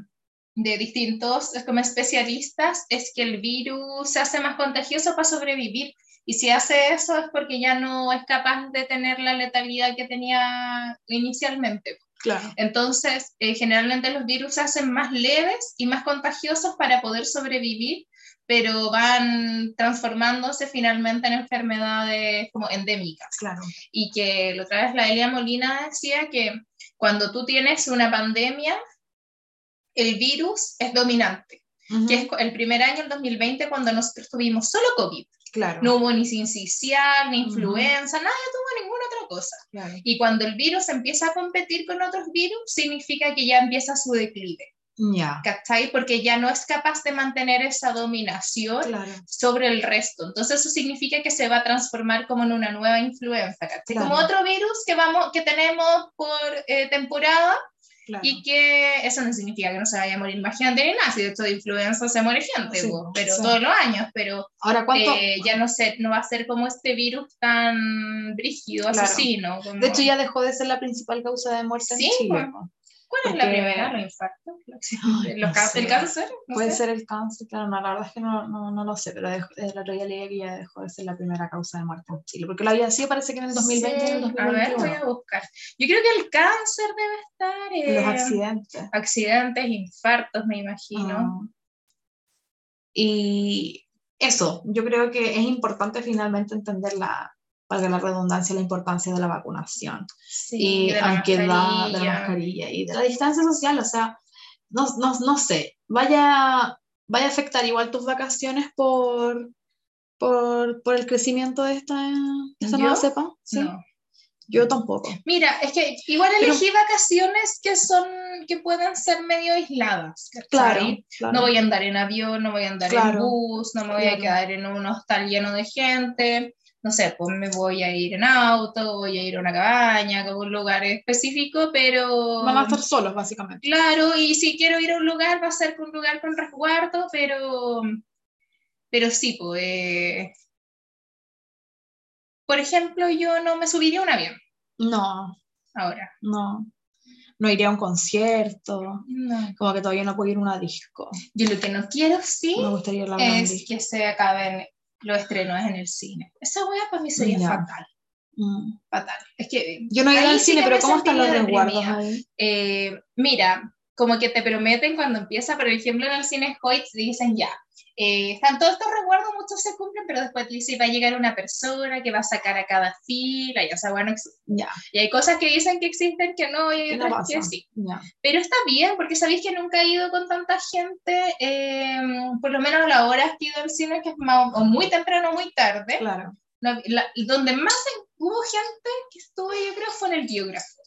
de distintos como especialistas es que el virus se hace más contagioso para sobrevivir. Y si hace eso es porque ya no es capaz de tener la letalidad que tenía inicialmente. Claro. Entonces, eh, generalmente los virus se hacen más leves y más contagiosos para poder sobrevivir, pero van transformándose finalmente en enfermedades como endémicas. Claro. Y que la otra vez la Elia Molina decía que cuando tú tienes una pandemia, el virus es dominante, que es el primer año, el 2020, cuando nosotros tuvimos solo COVID. Claro. No hubo ni sincicial, ni influenza, nadie tuvo ninguna cosa. Y cuando el virus empieza a competir con otros virus, significa que ya empieza su declive. Yeah. ¿Cachai? Porque ya no es capaz de mantener esa dominación sobre el resto. Entonces eso significa que se va a transformar como en una nueva influenza, ¿cachai? Como otro virus que, vamos, que tenemos por eh, temporada, y que eso no significa que no se vaya a morir más gente ni nada, si de hecho de influenza se muere gente, pero todos los años, pero Ahora, eh, ya no, sé, no va a ser como este virus tan brígido, asesino. De hecho ya dejó de ser la principal causa de muerte en Chile. ¿Cuál es la primera? ¿Los infartos? ¿El cáncer? Puede ser el cáncer, claro, no, la verdad es que no, no, no lo sé, pero dejó, eh, la teoría leí que ya dejó de ser la primera causa de muerte en Chile, porque lo había sido parece que en el 2020 sí, en el 2021. A ver, voy a buscar. Yo creo que el cáncer debe estar en... Los accidentes. Accidentes, infartos, me imagino. Ah. Y eso, yo creo que es importante finalmente entender la, valga la redundancia, la importancia de la vacunación. y de la aunque da de la mascarilla y de la distancia social, o sea, no, no, no sé, vaya, vaya a afectar igual tus vacaciones por, por, por el crecimiento de esta, de esta nueva cepa. ¿Sí? No. Yo tampoco. Mira, es que igual elegí vacaciones que son, que pueden ser medio aisladas. Claro, No voy a andar en avión, no voy a andar en bus, no me voy a quedar en un hostal lleno de gente no sé, pues me voy a ir en auto, voy a ir a una cabaña, a un lugar específico, pero... Van a estar solos, básicamente. Claro, y si quiero ir a un lugar, va a ser un lugar con resguardo, pero... Pero sí, pues... Por ejemplo, yo no me subiría a un avión. No. Ahora. No. No iría a un concierto. No. Como que todavía no puedo ir a una disco. Yo lo que no quiero, sí, me gustaría es que se acaben lo estrenó en el cine. Esa wea para mí sería fatal. Mm. Fatal. Es que. Yo no he ido al cine, pero ¿cómo están los resguardos ahí? Eh, mira, como que te prometen cuando empieza, por ejemplo, en el cine Hoyts dicen ya, eh, están todos estos resguardos, muchos se cumplen, pero después dice va a llegar una persona que va a sacar a cada fila, ya sea bueno, ya. Y hay cosas que dicen que existen que no, y otras que sí. Pero está bien, porque sabéis que nunca he ido con tanta gente, em, por lo menos a la hora que he ido al cine, que es o muy temprano o muy tarde. Claro. donde más hubo gente que estuvo, yo creo, fue en el biógrafo.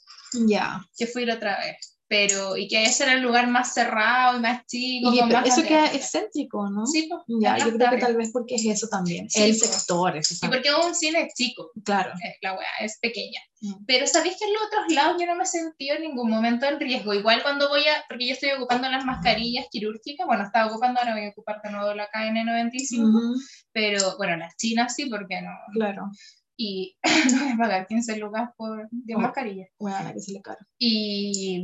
Ya. Que fui la otra vez pero y que ese era el lugar más cerrado y más chico. Y eso queda excéntrico, ¿no? Sí, pues, ya, yo creo que tal vez porque es eso también, el pues. sector. Eso y porque un cine chico, claro. la weá es pequeña. Mm. Pero sabéis que en los otros lados yo no me he sentido en ningún momento en riesgo. Igual cuando voy a, porque yo estoy ocupando las mascarillas quirúrgicas, bueno, estaba ocupando, ahora voy a ocupar de nuevo la KN95, pero bueno, las chinas sí, porque no. Claro y no voy a pagar 15 lucas por 10 mascarillas. Bueno, que se le caro. Y,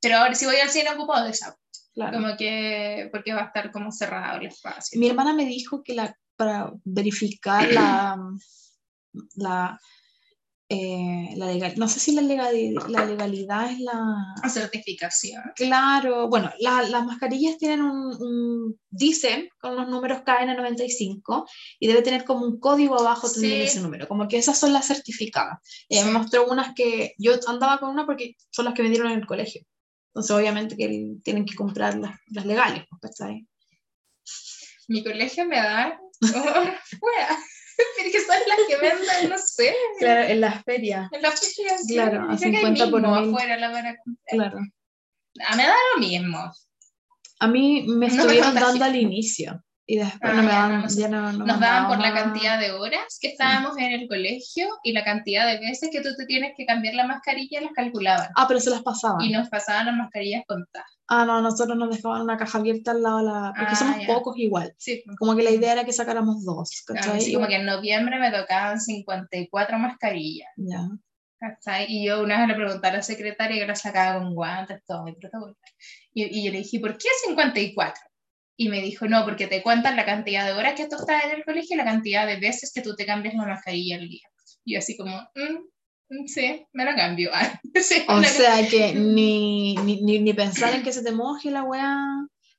pero ahora si voy al cine ocupado de esa. Claro. Como que, porque va a estar como cerrado el espacio. Mi hermana me dijo que la, para verificar la, la eh, la legal, no sé si la, legal, la legalidad es la... certificación. Claro, bueno, las mascarillas tienen un, dicen con los números KN95 y debe tener como un código abajo también ese número, como que esas son las certificadas. Ella me mostró unas que yo andaba con una porque son las que me dieron en el colegio. Entonces obviamente que tienen que comprar las, las legales, ¿sabes? Mi colegio me da... Pero que son las que venden, no sé. Claro, en las ferias. En las ferias, sí. Claro, a 50 por mil. afuera la van a Claro. A mí me da lo mismo. A mí me estuvieron dando al inicio. Y después no me daban, ya no, nos daban por la cantidad de horas que estábamos en el colegio y la cantidad de veces que tú te tienes que cambiar la mascarilla, las calculaban. Ah, pero se las pasaban. Y nos pasaban las mascarillas contadas. Ah, no, nosotros nos dejaban una caja abierta al lado de la... Porque ah, somos pocos igual. Sí. Como que la idea era que sacáramos dos. Claro, como que en noviembre me tocaban 54 mascarillas. Ya. Y yo una vez le pregunté a la secretaria que la sacaba con guantes, todo mi protocolo. Y, y yo le dije, ¿por qué 54? Y me dijo, no, porque te cuentan la cantidad de horas que tú estás en el colegio y la cantidad de veces que tú te cambias la mascarilla al día. Y así como, mm, mm, sí, me la cambio. o sea que ni, ni, ni, pensar en que se te moje la weá,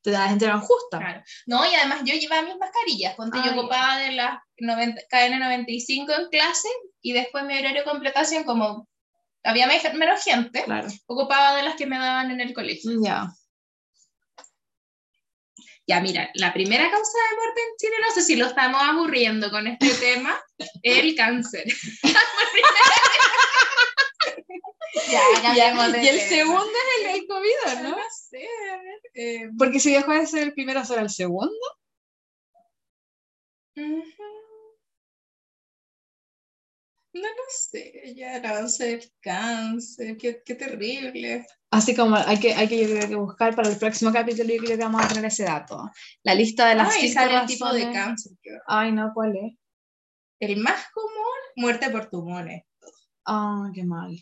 te da la gente tan justa. Claro. No, y además yo llevaba mis mascarillas, cuando yo ocupaba de las 90, KN95 en clase y después mi horario de completación, como había menos gente, ocupaba de las que me daban en el colegio. Ya. Ya, mira, la primera causa de muerte en Chile, no sé si lo estamos aburriendo con este tema, el cáncer. ya, ya, y el segundo es el del COVID, ¿no? No sé, a ver. Eh, Porque si dejó de ser el primero, ¿será el segundo? No lo sé, ya no sé, el cáncer, qué, qué, terrible. Así como hay que, hay que, yo creo que buscar para el próximo capítulo, yo creo que vamos a tener ese dato. La lista de las Ay, sale el tipo de cáncer. Ay, no, ¿cuál es? El más común, muerte por tumores. Ah, qué mal.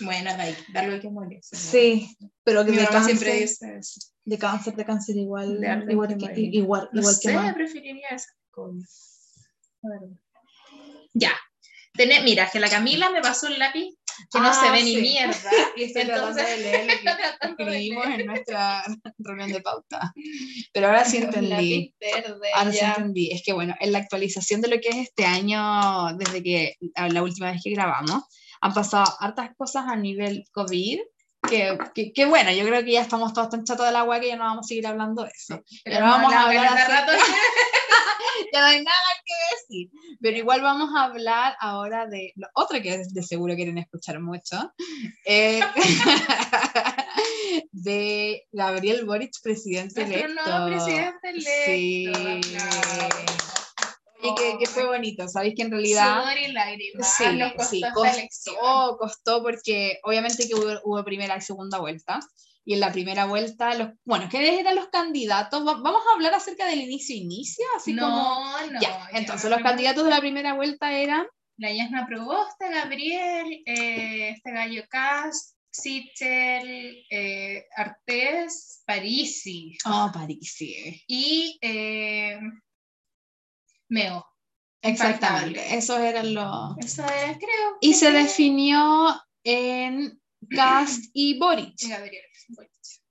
Bueno, da lo que morir. Sí, pero que Mi de cáncer, siempre dice eso. De cáncer, de cáncer igual, de igual, que, igual, no igual sé, que preferiría esa. Ya, Tener, mira, que la Camila me pasó el lápiz que no se ah, ve ni mierda. Y estoy tratando de leer lo que escribimos en nuestra reunión de pauta. Pero ahora sí entendí. Verde, ahora sí entendí. Es que bueno, en la actualización de lo que es este año, desde que la última vez que grabamos, han pasado hartas cosas a nivel COVID. Que, que, bueno, yo creo que ya estamos todos tan chatos del agua que ya no vamos a seguir hablando de eso. Pero, vamos a hablar ya no hay nada que decir. Pero igual vamos a hablar ahora de lo otro que de seguro quieren escuchar mucho. Eh, de Gabriel Boric, presidente electo. presidente electo. Sí. Y que, que, fue bonito, sabéis que en realidad... Sudor y lágrimas, sí, sí, costó, costó porque obviamente que hubo, hubo primera y segunda vuelta, y en la primera vuelta, los, bueno, ¿qué eran los candidatos? vamos a hablar acerca del inicio-inicio, así no, como... No, ya, entonces los candidatos de la primera vuelta eran... La Yasna Proboste, Gabriel, eh, este Gallo Cast, Sichel, eh, Artés, Parisi. Oh, Parisi. Y eh, Meo. Exactamente, esos eran los... Eso era, creo. Y se definió en Cast y Boric.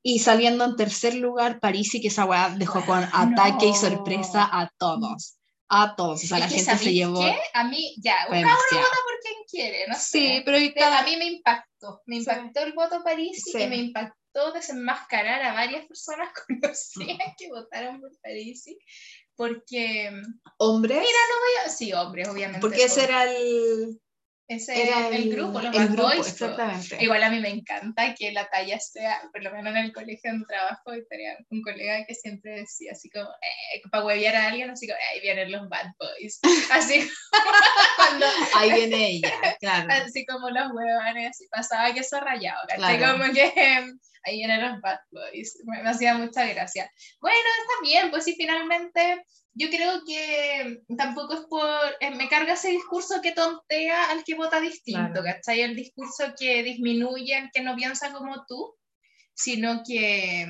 Y saliendo en tercer lugar, Parisi, que esa weá dejó con ataque y sorpresa a todos. A todos. O sea, la gente se llevó. ¿qué? A mí, ya, cada uno vota por quien quiere, ¿no? Sí, pero. A mí me impactó. Me impactó el voto Parisi, que me impactó desenmascarar a varias personas conocidas que votaron por Parisi. Porque. ¿Hombres? Mira, no voy a. Sí, hombres, obviamente. Porque ese era el ese era el, grupo, los el Boys. Exactamente. Igual a mí me encanta que la talla sea, por lo menos en el colegio en trabajo, tenía un colega que siempre decía así como, eh, para huevear a alguien, así como, ahí vienen los Bad Boys. Así cuando... Ahí viene ella, claro. Así como los huevones, así pasaba que eso rayado, claro. como que em, ahí vienen los Bad Boys. Me, me hacía mucha gracia. Bueno, está bien, pues sí, finalmente yo creo que tampoco es por, eh, me carga ese discurso que tontea al que vota distinto, ¿cachai? El discurso que disminuye al que no piensa como tú, sino que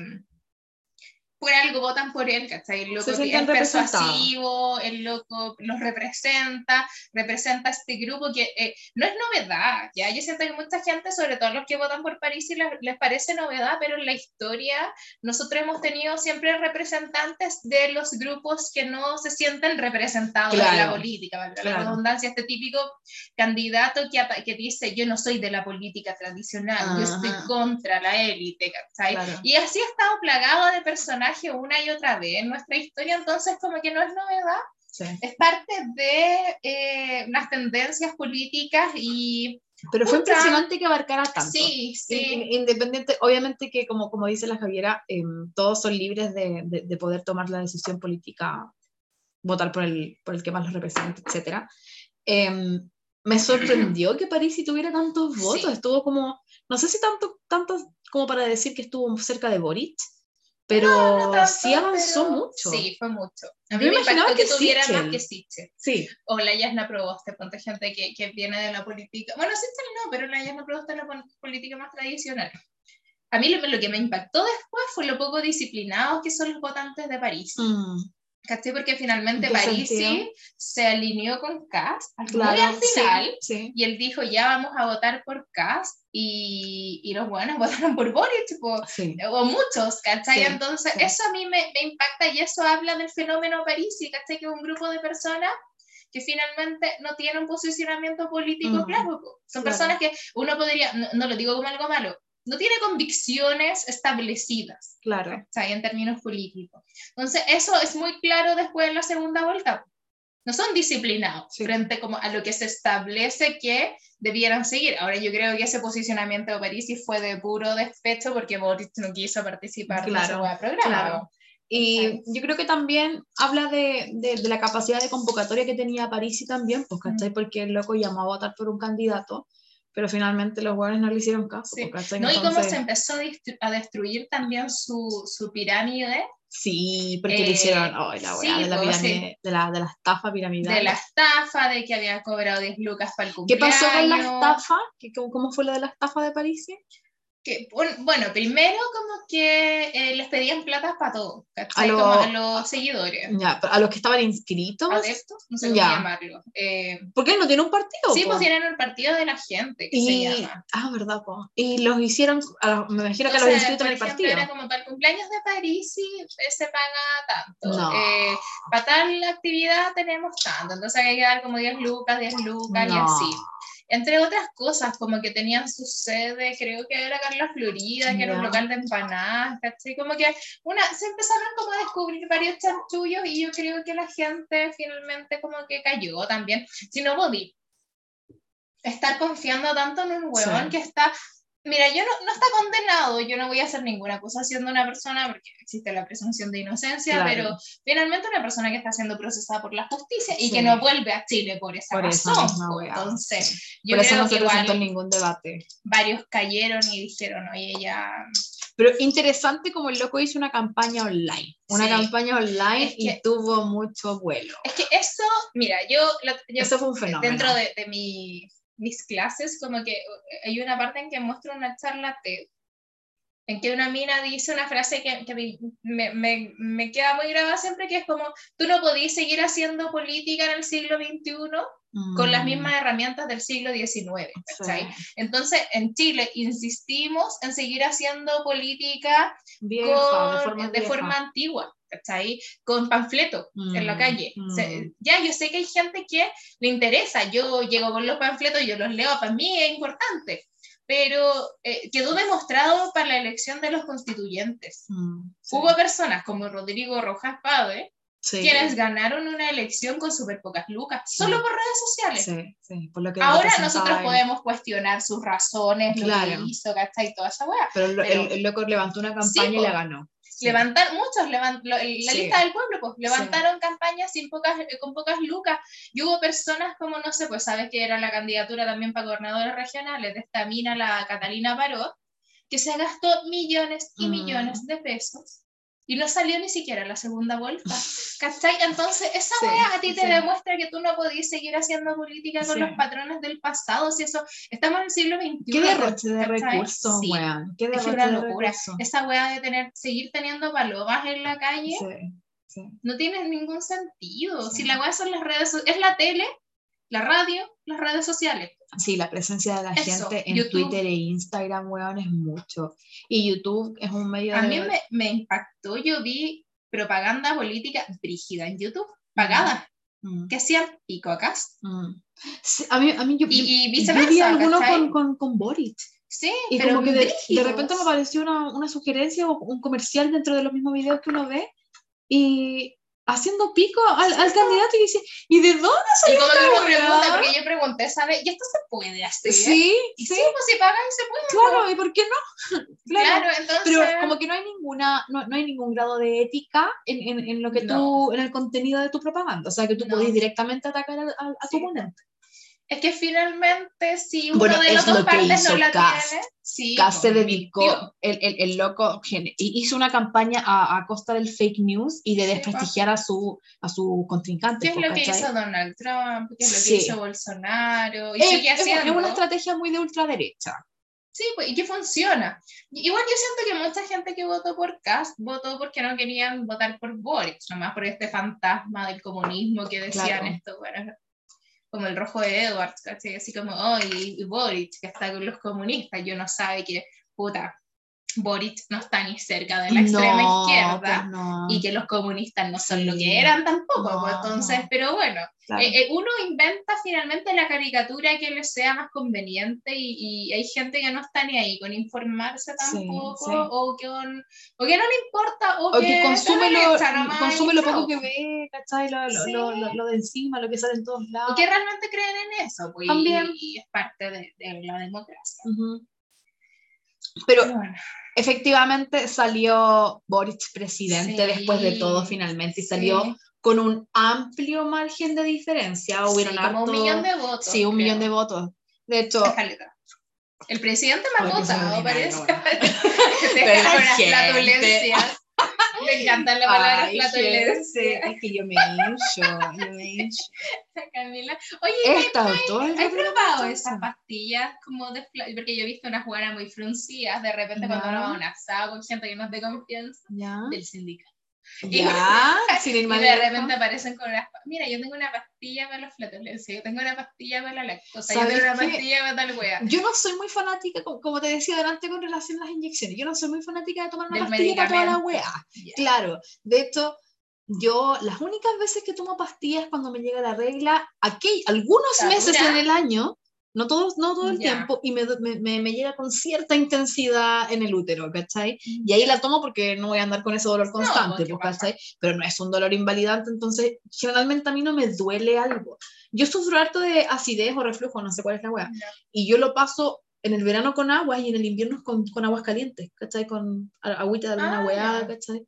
por algo votan por él, ¿cachai? El loco es persuasivo, el loco los representa, representa este grupo que eh, no es novedad, ¿ya? Yo siento que mucha gente, sobre todo los que votan por París, les, les, parece novedad, pero en la historia nosotros hemos tenido siempre representantes de los grupos que no se sienten representados en la política, la redundancia, este típico candidato que, que dice, yo no soy de la política tradicional, yo estoy contra la élite, ¿cachai? Y así ha estado plagado de personajes una y otra vez en nuestra historia, entonces como que no es novedad. Es parte de eh, unas tendencias políticas y Pero fue impresionante que abarcara tanto. Sí, sí. Independiente, obviamente que como, como dice la Javiera, em, todos son libres de, de, poder tomar la decisión política, votar por el, por el que más los represente, etc. Em, me sorprendió que París tuviera tantos votos, estuvo como, no sé si tanto, tanto como para decir que estuvo cerca de Boric, pero sí avanzó mucho. Sí, fue mucho. A mí me, imaginaba que, tuviera más que Sichel. Sí. O la Yasna Proboste, ponte gente que, que, viene de la política. Bueno, Sichel no, pero la Yasna Proboste es la política más tradicional. A mí lo, lo, que me impactó después fue lo poco disciplinados que son los votantes de París. Mm. ¿Cachai? Porque finalmente Parisi se alineó con Kass al final y él dijo ya vamos a votar por Kass y, y los buenos votaron por Boric o muchos, ¿cachai? Entonces eso a mí me, me, impacta y eso habla del fenómeno Parisi, ¿cachai? Que es un grupo de personas que finalmente no tienen un posicionamiento político mm, claro. Son personas que uno podría, no, lo digo como algo malo, no tiene convicciones establecidas. Claro. O sea, en términos políticos. Entonces, eso es muy claro después en la segunda vuelta. No son disciplinados frente como a lo que se establece que debieran seguir. Ahora yo creo que ese posicionamiento de Parisi fue de puro despecho porque Boris no quiso participar claro, en ese programa. Claro. Y yo creo que también habla de, de, la capacidad de convocatoria que tenía Parisi también, pues, ¿cachai? Porque el loco llamó a votar por un candidato pero finalmente los hueones no le hicieron caso. No, y cómo se empezó a destruir también su, su pirámide. Sí, porque le hicieron oh, la sí, de, la pirámide, de, la, de la estafa piramidal. De la estafa, de que había cobrado 10 lucas para el cumpleaños. ¿Qué pasó con la estafa? ¿Cómo fue la de la estafa de París? Que, bueno, primero como que eh, les pedían plata para todo, A, a los seguidores. Ya, a los que estaban inscritos. Adeptos, no sé cómo llamarlo. Eh, ¿Por qué no tiene un partido? Sí, pues tienen el partido de la gente, que y, se llama. Ah, verdad, pues. Y los hicieron, me imagino que los inscritos en el partido. Era como para el cumpleaños de París y se paga tanto. No. Eh, para tal actividad tenemos tanto, entonces hay que dar como 10 lucas, 10 lucas y así entre otras cosas, como que tenían su sede, creo que era Carla Florida, que era un local de empanadas, ¿cachai? Como que una, se empezaron como a descubrir varios chanchullos y yo creo que la gente finalmente como que cayó también. Si no, Bobby, estar confiando tanto en un huevón que está Mira, yo no, no, está condenado, yo no voy a hacer ninguna acusación de una persona porque existe la presunción de inocencia, pero finalmente una persona que está siendo procesada por la justicia y que no vuelve a Chile por esa razón. Entonces, yo por eso no se presentó ningún debate. Varios cayeron y dijeron, oye, ya... Pero interesante como el loco hizo una campaña online, una campaña online y tuvo mucho vuelo. Es que eso, mira, yo... eso fue un fenómeno. Dentro de, de mi mis clases, como que eh, hay una parte en que muestro una charla TED, en que una mina dice una frase que, que me, me, me, queda muy grabada siempre, que es como, tú no podías seguir haciendo política en el siglo XXI con las mismas mm. herramientas del siglo XIX. Entonces, en Chile insistimos en seguir haciendo política de forma antigua. ¿Cachai? Con panfleto en la mm, calle. Mm. ya, yo sé que hay gente que le interesa, yo llego con los panfletos, yo los leo, para mí es importante, pero eh, quedó demostrado para la elección de los constituyentes. Mm, Hubo personas como Rodrigo Rojas Pade, quienes ganaron una elección con súper pocas lucas, solo por redes sociales. Sí, por lo que Ahora nosotros podemos cuestionar sus razones, lo que hizo, ¿cachai? Toda esa weá. Pero, el, loco levantó una campaña y la ganó. Levantar, muchos, levant, la lista del pueblo, pues levantaron campañas sin pocas, eh, con pocas lucas y hubo personas como, no sé, pues sabes que era la candidatura también para gobernadores regionales de esta mina, la Catalina Paró, que se gastó millones y mm. millones de pesos y no salió ni siquiera la segunda vuelta. ¿Cachai? Entonces, esa sí, a ti te demuestra que tú no podías seguir haciendo política con los patrones del pasado. Si eso, estamos en el siglo XXI. Qué derroche de recursos, weón. Qué derroche es locura. Esa weá de tener, seguir teniendo palomas en la calle. No tiene ningún sentido. Si la weá son las redes, es la tele, la radio, las redes sociales. Sí, la presencia de la gente en Twitter e Instagram, weón, es mucho. Y YouTube es un medio A mí me, me, impactó, yo vi propaganda política brígida en YouTube, pagada, mm. que hacían pico acá. Mm. a, mí, a mí yo, y, y viceversa, yo vi alguno con, con, con Boric. Sí, y pero como que de, de, repente me apareció una, una sugerencia o un comercial dentro de los mismos videos que uno ve y haciendo pico al, al candidato y dice, ¿y de dónde salió Y como que uno pregunta, porque yo pregunté, ¿sabes? ¿Y esto se puede hacer? Sí, Y sí, sí, pues si pagan se puede. claro, ¿y por qué no? Claro, entonces. Pero como que no hay ninguna, no, no hay ningún grado de ética en, en, en lo que No. tú, en el contenido de tu propaganda. O sea, que tú podés directamente atacar a, a- a tu oponente. Es que finalmente, si uno Bueno, de es las lo dos que partes no la Kast. tiene, sí. Kast se pues, dedicó, el, el, el loco hizo una campaña a, a costa del fake news y de Sí, desprestigiar a su, a su contrincante. ¿Qué es pues, lo que ¿cachai? hizo Donald Trump? ¿Qué es lo Sí. que hizo Bolsonaro? Y Es, sigue es- una estrategia muy de ultraderecha. Sí, pues, y que funciona. Igual yo siento que mucha gente que votó por Cast votó porque no querían votar por Boric, nomás por este fantasma del comunismo que decían Claro. esto, bueno, como el rojo de Edwards. Así como, oh, y, y Boric, que está con los comunistas, yo no sabe que, puta, Boric no está ni cerca de la extrema No, izquierda. pues no. Y que los comunistas no son lo Sí. que eran tampoco, No, pues, entonces, no. pero bueno, Claro. eh, eh, uno inventa finalmente la caricatura que le sea más conveniente y, y hay gente que no está ni ahí con informarse Sí, tampoco sí. O, con- o que no le importa o, o que está consume, lo, consume y lo poco que ve, ¿cachai? Lo, lo, Sí. lo, lo- de encima, lo que sale en todos lados. o que realmente creen en eso pues, y- También. y, es parte de, de la democracia Ujú. Pero Pero bueno, efectivamente salió Boric presidente Sí, después de todo finalmente y salió sí, con un amplio margen de diferencia. Hubieron sí, como harto- un millón de votos Sí, un millón de votos. De hecho, el presidente más votado parece bueno. Deja Pero la unas gente. flatulencias me encanta la palabra Ay, flatulencia gente, es que yo me hincho, yo me hincho. Camila. Oye, He estado todo el ¿Has probado esas pastillas como de Porque yo he visto unas juganas muy fruncidas de repente cuando uno va a un asado con gente que no es de confianza. Del sindicato. Ya, sin ir Y de repente aparecen con unas... Mira, yo tengo una pastilla para la flatulencia, yo tengo una pastilla para la lactosa, yo ¿Sabes tengo una pastilla para tal wea. Yo no soy muy fanática, como, te decía delante con relación a las inyecciones, yo no soy muy fanática de tomar una Del pastilla para toda la weá. Ya. Claro, de hecho, yo las únicas veces que tomo pastillas cuando me llega la regla, aquí, algunos ¿Está meses en el año, no todo, no todo el tiempo, y me, me, me- llega con cierta intensidad en el útero, ¿cachai? Y ahí la tomo porque no voy a andar con ese dolor constante, pues, ¿qué pues, pasa? ¿cachai? Pero no es un dolor invalidante, entonces generalmente a mí no me duele algo. Yo sufro harto de acidez o reflujo, no sé cuál es la weá. Y yo lo paso en el verano con aguas y en el invierno con, con aguas calientes, ¿cachai? Con agüita de alguna Ah, weá. ¿cachai?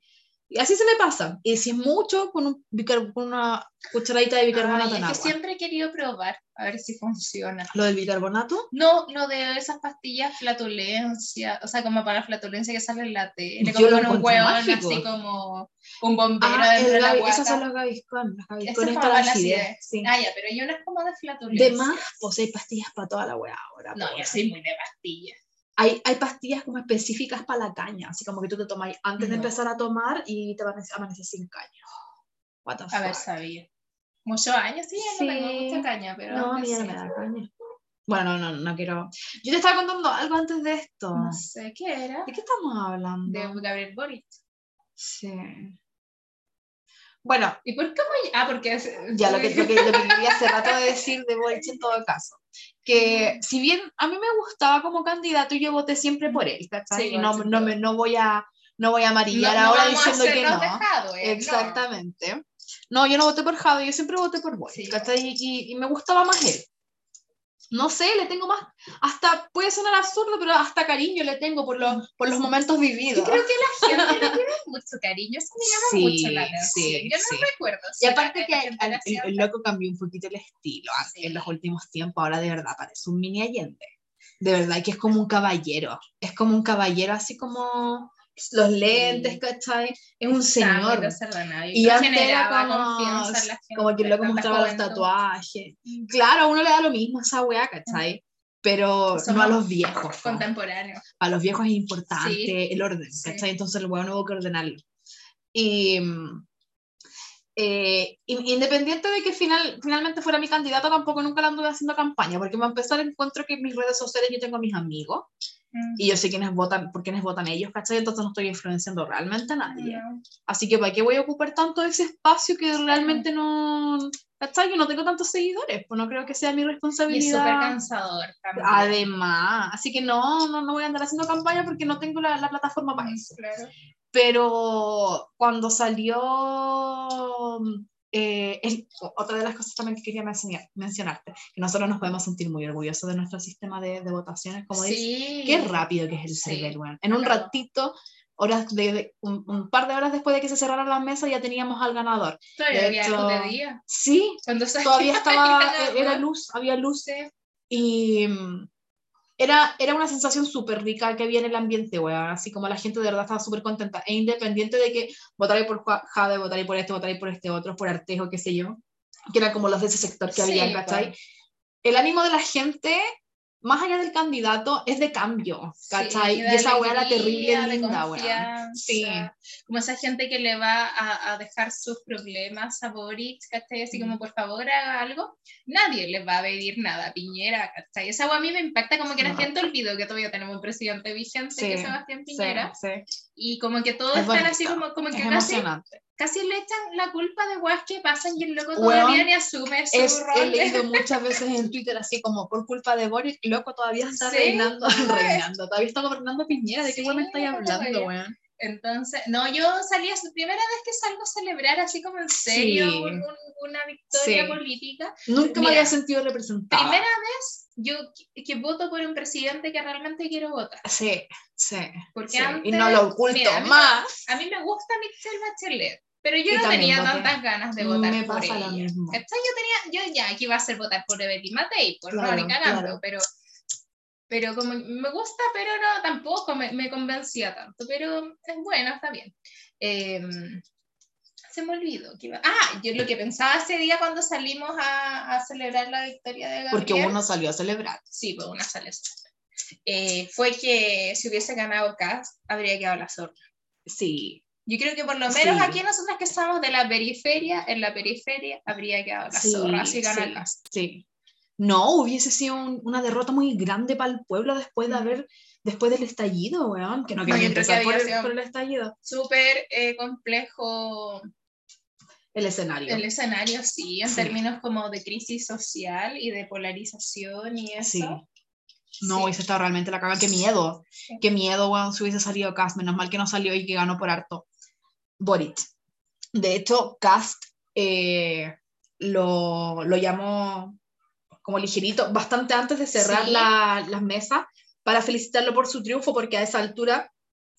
Y así se me pasa. Y si es mucho, con, un bicar- con una cucharadita de bicarbonato Ay, en es agua. que siempre he querido probar, a ver si funciona. Lo del bicarbonato, No, lo de esas pastillas flatulencia, o sea, como para la flatulencia que sale en la tele, Yo como lo con un hueón mágico. así como un bombero ah, dentro de la guata. esos son los gaviscon, los Esa gaviscon es para la acidez. acidez. Sí. Ah, ya, pero hay unas como de flatulencia. De más, pues hay pastillas para toda la weá ahora. No, pues. yo soy muy de pastillas. Hay, hay pastillas como específicas para la caña, así como que tú te tomas antes de empezar a tomar y te amaneces, amaneces sin caña. What the Haber fuck? sabido. Muchos años, sí, ya no tengo Sí. mucha caña, pero No, a mí no sí. me da caña. Bueno, no, no, no quiero. Yo te estaba contando algo antes de esto. No sé qué era. ¿De qué estamos hablando? De Gabriel Boric. Sí. Bueno, ¿Y por cómo? Ah, porque es- ya lo que, lo que, lo que quería hace rato de decir de Boric en todo caso. Que si bien a mí me gustaba como candidato, yo voté siempre por él, ¿cachai? Sí, y no, no, en me, no voy a no voy a no, amarillar no ahora diciendo que no. dejado, eh, no. Exactamente. No, yo no voté por Jado, yo siempre voté por Boric, Sí. ¿cachai? Y, y me gustaba más él. No sé, le tengo más, hasta puede sonar absurdo, pero hasta cariño le tengo por los, por los momentos vividos. Yo creo que la gente le tiene mucho cariño, eso me llama Sí, mucho la atención. sí, Yo no sí. recuerdo. Y aparte que el, el- hacía- el loco cambió un poquito el estilo en los últimos tiempos, ahora de verdad parece un mini Allende. De verdad que es como un caballero, es como un caballero así como los lentes, ¿cachai? Es un señor. Y antes era como, la como que loco mostraba los tatuajes. Claro, a uno le da lo mismo esa weá, ¿cachai? Pero no Somos a los viejos. po. Contemporáneo. A los viejos es importante Sí. el orden, Sí. ¿cachai? Entonces el weón hubo que ordenarlo. Y mm, eh, in- independiente de que final, finalmente fuera mi candidato, tampoco nunca le anduve haciendo campaña, porque para empezar encuentro que en mis redes sociales yo tengo a mis amigos, Mm. Y yo sé quiénes votan, por quiénes votan ellos, ¿cachai? Entonces no estoy influenciando realmente a nadie. Así que ¿para qué voy a ocupar tanto ese espacio que realmente no... ¿Cachai? Yo no tengo tantos seguidores, pues no creo que sea mi responsabilidad. Y es súper cansador también. Además, así que no, no, no voy a andar haciendo campaña porque no tengo la, la plataforma para eso. Claro. Pero cuando salió eh, otra de las cosas también que quería mencionarte, que nosotros nos podemos sentir muy orgullosos de nuestro sistema de, de votaciones, como sí. qué rápido que es el server, En un ratito, horas de, un, par de horas después de que se cerraran las mesas, ya teníamos al ganador. Todavía había luz de día. Sí, todavía estaba, era luz, había luces y era, era una sensación súper rica que había en el ambiente, weón. Así como la gente de verdad estaba súper contenta. E independiente de que votaré por Jade, votaré por este, votaré por este otro, por Artejo, qué sé yo. Que eran como los de ese sector que había, ¿cachai? El ánimo de la gente más allá del candidato, es de cambio, ¿cachai? y esa weá era terrible, linda, weá. Sí. Como esa gente que le va a, a, dejar sus problemas a Boric, ¿cachai? Así como, mm. por favor, haga algo. Nadie le va a pedir nada Piñera, ¿cachai? Esa weá a mí me impacta como que la gente olvidó que todavía tenemos un presidente vigente, que es Sebastián Piñera. Sí, y como que todos están así como, como que casi, casi le echan la culpa de weas que pasan y el loco todavía ni asume su es, rol. He leído muchas veces en Twitter así como por culpa de Boris, el loco todavía está reinando, reinando, todavía está gobernando Piñera, ¿de qué sí, me estáis hablando, weón? Entonces, no, yo salí, la primera vez que salgo a celebrar así como en serio una victoria política. Nunca me había sentido representada. Primera vez yo que, voto por un presidente que realmente quiero votar. Sí, sí. Porque Antes, y no lo oculto más. A mí, me gusta Michelle Bachelet. Pero yo no tenía tantas ganas de votar me por pasa ella. Lo mismo. Yo tenía, yo ya aquí iba a ser votar por Evelyn Matei, por claro, no cagando, pero pero como me gusta, pero no, tampoco me, me convencía tanto, pero es bueno, está bien. Em, se me olvidó que iba... Ah, yo lo que pensaba ese día cuando salimos a, a celebrar la victoria de Gabriel. Porque uno salió a celebrar. Sí, pues uno salió a celebrar. Eh, fue que si hubiese ganado Cast, habría quedado la zorra. Sí. Yo creo que por lo menos aquí nosotros que estamos de la periferia, en la periferia habría quedado la zorra si gana sí. Cast. Sí no, hubiese sido una derrota muy grande para el pueblo después de haber, después del estallido, weón, que no quería empezar por el, por el, estallido. Súper eh, complejo el escenario. El escenario, sí, en términos como de crisis social y de polarización y eso. Sí. No, hubiese estado realmente la caga. Qué miedo. Qué miedo, weón, si hubiese salido Cast. Menos mal que no salió y que ganó por harto. Boric. De hecho, Cast eh, lo, lo llamó como ligerito, bastante antes de cerrar las mesas, para felicitarlo por su triunfo, porque a esa altura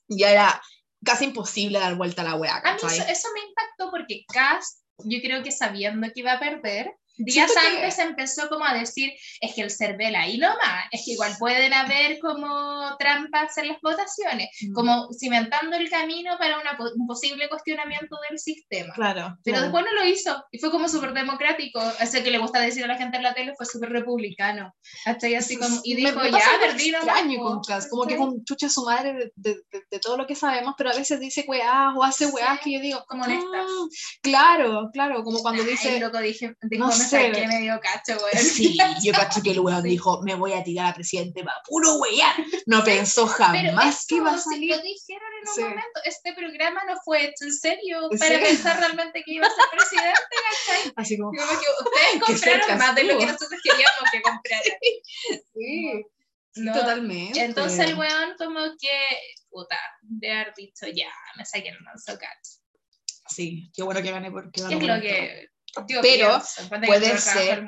ya era casi imposible dar vuelta a la wea. A mí eso, me impactó porque Cass, yo creo que sabiendo que iba a perder, Días antes empezó como a decir, es que el CERVEL ahí nomás, es que igual pueden haber como trampas en las votaciones, mm. como cimentando el camino para una, un posible cuestionamiento del sistema. Claro. Pero después no lo hizo y fue como súper democrático. Ese que le gusta decir a la gente en la tele fue súper republicano. Hasta ahí así como, y dijo, ya, perdí extraño con como que con chucha su madre de, de, todo lo que sabemos, pero a veces dice weá o hace weá que yo digo, como honesta. Ah, claro, claro, como cuando dice. Ay, loco, dije, dijo, sé. Que me dio cacho, güey. Sí, yo cacho que el weón dijo, me voy a tirar a presidente, va puro weón. No pensó jamás que iba a salir. lo dijeron en un momento, este programa no fue hecho en serio para pensar realmente que iba a ser presidente, ¿cachai? Así como, como que ustedes compraron más de lo que nosotros queríamos que compraran. Sí. No. Totalmente. Entonces el weón como que, puta, de haber dicho, ya, me saqué el manso cacho. Sí, qué bueno que gané porque ganó. Es lo que pero puede ser,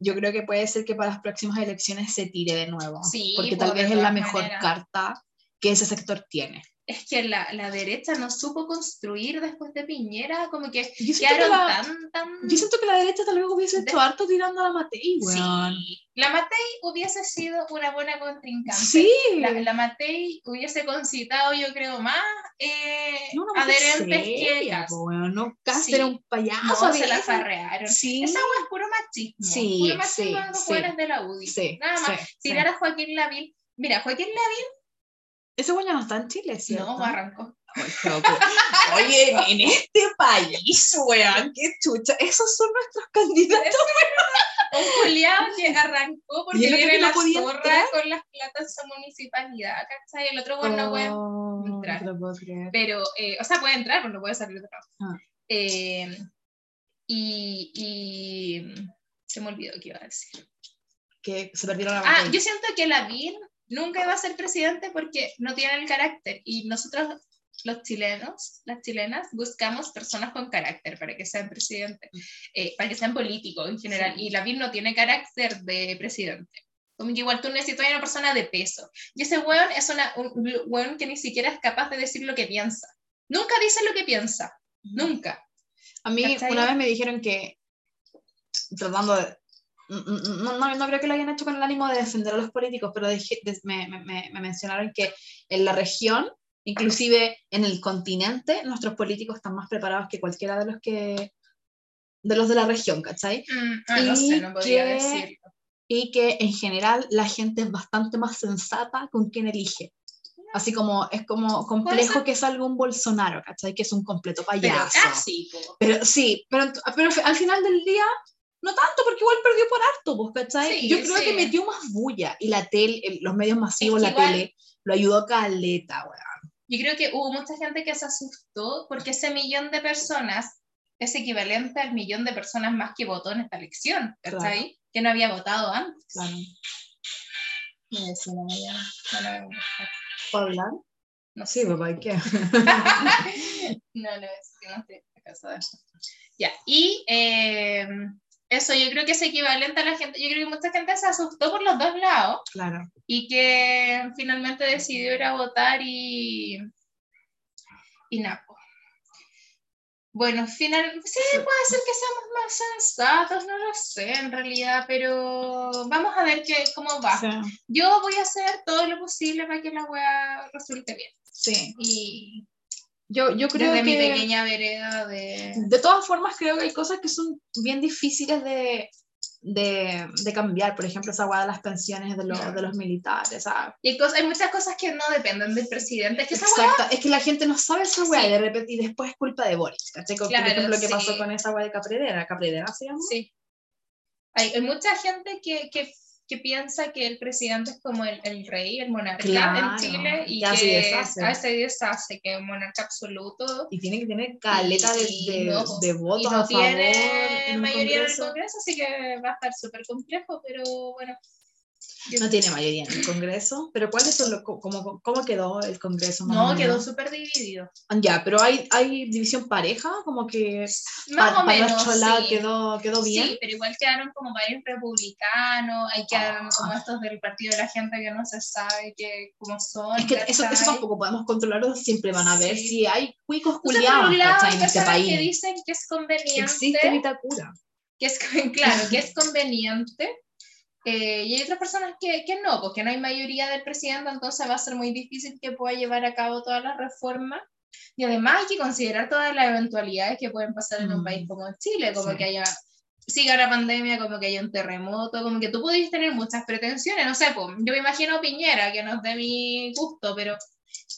yo creo que puede ser que para las próximas elecciones se tire de nuevo, sí, porque tal vez es la mejor carta que ese sector tiene es que la, la, derecha no supo construir después de Piñera, como que yo quedaron la, tan, tan... Yo siento que la derecha tal vez hubiese hecho harto tirando a la Matei, Sí, la Matei hubiese sido una buena contrincante. Sí. La, la Matei hubiese concitado, yo creo, más eh, no, adherentes que bueno, no, casi era un payaso. No, se la farrearon. Sí. Esa es puro machismo. Sí, puro machismo sí, en los de la UDI. Sí, Nada más. Tirar a Joaquín Lavín. Mira, Joaquín Lavín ese güey ya no está en Chile, ¿cierto? No, arrancó. Oye, en este país, weón, qué chucha. Esos son nuestros candidatos. un culiado que arrancó porque viene la zorra con las platas de municipalidad, ¿cachai? El otro bueno no puede oh, entrar. pero, eh, o sea, puede entrar, pero no puede salir de casa. Ah. Eh, y, y se me olvidó qué iba a decir. Que se perdieron la Ah, yo siento que la BIN nunca iba a ser presidente porque no tiene el carácter y nosotros los chilenos, las chilenas, buscamos personas con carácter para que sean presidentes, eh, para que sean políticos en general. Y la BIN no tiene carácter de presidente. Como que igual tú necesitas una persona de peso. Y ese weón es una, un weón que ni siquiera es capaz de decir lo que piensa. Nunca dice lo que piensa. Nunca. A mí una vez me dijeron que, tratando de... No, no, no, creo que lo hayan hecho con el ánimo de defender a los políticos, pero me, me, me mencionaron que en la región Inclusive en el continente, nuestros políticos están más preparados que cualquiera de los que de los de la región, ¿cachai? Mm, ah, no sé, no podría decirlo. Y que en general la gente es bastante más sensata con quien elige. Así como es como complejo que salga un Bolsonaro, ¿cachai? Que es un completo payaso. Pero, ah, sí, pero sí, pero, pero al final del día no tanto, porque igual perdió por harto, pues, ¿cachai? Yo creo que metió más bulla y la tele, los medios masivos, la tele, lo ayudó a caleta, weón. Yo creo que hubo mucha gente que se asustó porque ese millón de personas es equivalente al millón de personas más que votó en esta elección, ¿cachai? Que no había votado antes. Claro. ¿Puedo hablar? No sé. Sí, papá, ¿qué? no, no, es que no estoy casada. Ya, y eh, eso yo creo que es equivalente a la gente, yo creo que mucha gente se asustó por los dos lados. Claro. Y que finalmente decidió ir a votar y. Y nada. Bueno, final, sí, puede ser que seamos más sensatos, no lo sé en realidad, pero vamos a ver qué, cómo va. Yo voy a hacer todo lo posible para que la wea resulte bien. Sí. Y yo, yo creo Desde que... mi pequeña vereda de... De todas formas, creo que hay cosas que son bien difíciles de, de, de cambiar. Por ejemplo, esa guada de las pensiones de, los, de los militares. Y hay, hay muchas cosas que no dependen del presidente. Es que Exacto, es que la gente no sabe esa hueá y de repente y después es culpa de Boris. ¿cachai? Por ejemplo, lo que pasó con esa hueá de Capredera. ¿Capredera se llama? Sí. Hay, hay mucha gente que, que que piensa que el presidente es como el, el rey, el monarca en Chile y que a se deshace, que es un monarca absoluto. Y tiene que tener caleta de, de, de, votos y no tiene mayoría en el Congreso, así que va a estar súper complejo, pero bueno, no tiene mayoría en el Congreso, pero ¿cuál es lo, cómo, cómo quedó el Congreso? No, quedó súper dividido. Ah, ya, pero hay, hay división pareja, como que más o menos, quedó, quedó bien. Sí, pero igual quedaron como varios republicanos, hay quedaron como ah. estos del partido de la gente que no se sabe que, cómo son. Es que eso, eso, tampoco podemos controlarlo, siempre van a ver si hay cuicos culiados en este país. que dicen que es conveniente. Existe Vitacura. Que es, claro, que es conveniente eh, y hay otras personas que, que, no, porque no hay mayoría del presidente, entonces va a ser muy difícil que pueda llevar a cabo todas las reformas. Y además hay que considerar todas las eventualidades que pueden pasar en un país mm. como Chile, como que haya, siga la pandemia, como que haya un terremoto, como que tú pudiste tener muchas pretensiones, no sé, pues, yo me imagino Piñera, que no es de mi gusto, pero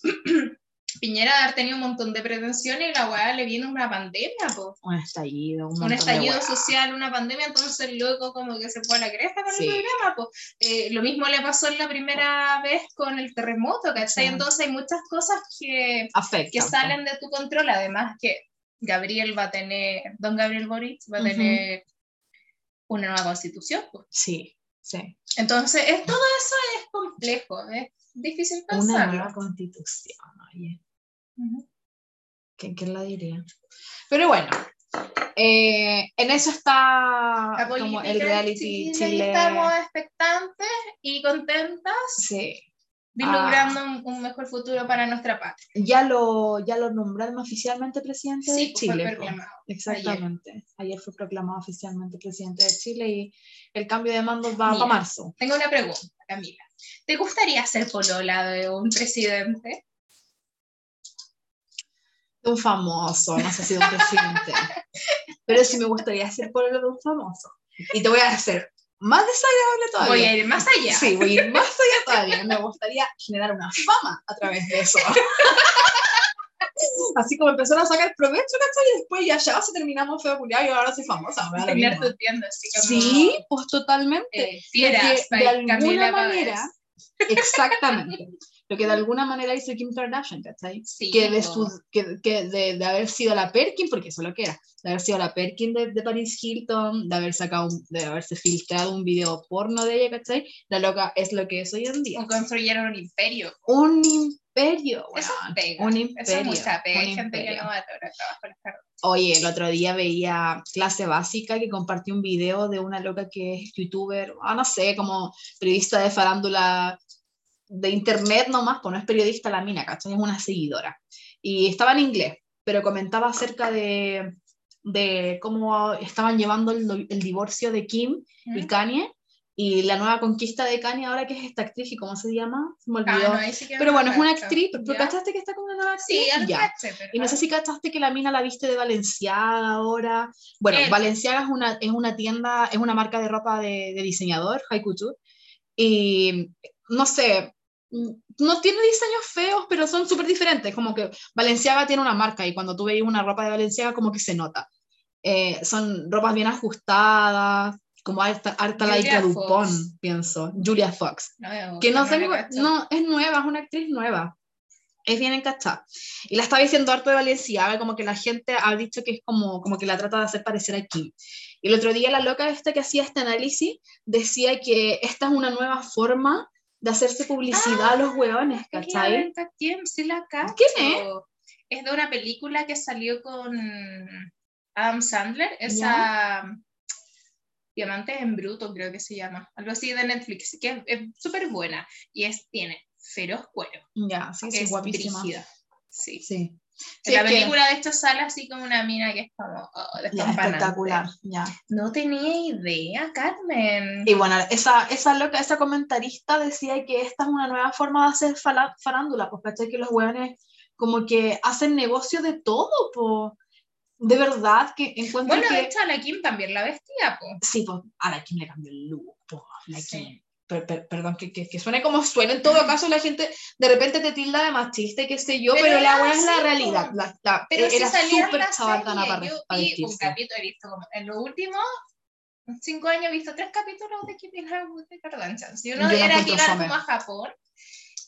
Piñera de haber tenido un montón de pretensiones y la weá le viene una pandemia. Un estallido, un, un estallido social, una pandemia, entonces luego como que se fue a la cresta con el problema, pues. Eh, lo mismo le pasó en la primera vez con el terremoto, ¿cachai? Entonces hay muchas cosas que, que salen de tu control, además que Gabriel va a tener, don Gabriel Boric va a tener una nueva constitución. Sí, sí. Entonces, es, todo eso es complejo, es difícil pensar. Una nueva constitución, oye. ¿Quién, la diría? Pero bueno, eh, en eso está como el reality Chile. Estamos expectantes y contentas. Sí. Vislumbrando ah. un, mejor futuro para nuestra patria. Ya lo, ya lo nombraron oficialmente presidente de pues, Chile. Fue proclamado. Exactamente. Ayer. fue proclamado oficialmente presidente de Chile y el cambio de mando va a marzo. Tengo una pregunta, Camila. ¿Te gustaría ser polola de un presidente? Un famoso, no sé si de un presidente. Pero sí me gustaría ser polola de un famoso. Y te voy a hacer más desagradable todavía. Voy a ir más allá. Sí, voy a ir más allá todavía. Me gustaría generar una fama a través de eso. Así como empezaron a sacar provecho, ¿cachai? Y después ya ya se terminamos feo culiado y ahora soy famosa. Tener tu tienda, así como, Sí, pues totalmente. Eh, fieras, de alguna manera, exactamente lo que de alguna manera hizo Kim Kardashian, ¿cachai? Sí, que, de, que, que de, de, haber sido la Perkin, porque eso es lo que era, de haber sido la Perkin de, de Paris Hilton, de haber sacado, de haberse filtrado un video porno de ella, ¿cachai? La loca es lo que es hoy en día. construyeron un imperio. Un imperio, Eso pega. Un imperio. Eso es mucha pega. Hay gente que no va a trabajar Oye, el otro día veía clase básica que compartió un video de una loca que es youtuber, ah, no sé, como periodista de farándula de internet nomás, pues no es periodista la mina, ¿cachai? Es una seguidora. Y estaba en inglés, pero comentaba acerca de, de cómo estaban llevando el, el divorcio de Kim y Kanye y la nueva conquista de Kanye ahora que es esta actriz y cómo se llama se me olvidó ah, pero bueno es una actriz ¿tú cachaste que está con una nueva actriz? sí ya. y no sé si cachaste que la mina la viste de Valenciaga ahora bueno Valenciaga es una, es una tienda es una marca de ropa de, de diseñador high couture y no sé Mm, no tiene diseños feos, pero son súper diferentes. Como que Valenciaga tiene una marca y cuando tú veis una ropa de Valenciaga, como que se nota. Eh, son ropas bien ajustadas, como harta, harta laica Dupont, pienso. Julia Fox. que no, tengo, no, es nueva, es una actriz nueva. Es bien encachada. Y la estaba diciendo harto de Valenciaga, como que la gente ha dicho que es como, como que la trata de hacer parecer a Kim. Y el otro día la loca esta que hacía este análisis decía que esta es una nueva forma de hacerse publicidad a los hueones, ¿cachai? ¿Quién? Sí la ¿Quién es? Es de una película que salió con Adam Sandler, esa Diamantes en Bruto, creo que se llama, algo así de Netflix, que es súper buena y es, tiene feroz cuero. Ya, sí, sí, es guapísima. Sí. sí la película de hecho sale así como una mina que es como oh, espectacular, ya. No tenía idea, Carmen. Y bueno, esa, esa loca, esa comentarista decía que esta es una nueva forma de hacer farándula, pues caché que los hueones como que hacen negocio de todo, pues. De verdad que encuentro Bueno, de hecho a la Kim también la vestía, pues. Sí, pues a la Kim le cambió el look, pues. La Kim perdón, que, que, que, suene como suena, en todo caso la gente de repente te tilda de machista y qué sé yo, pero, la buena es la realidad. La, pero era súper chabatana para, yo para vi un capítulo, he visto como, en los últimos cinco años he visto tres capítulos de Keeping Up with the Kardashians. Y uno era llegar como a Japón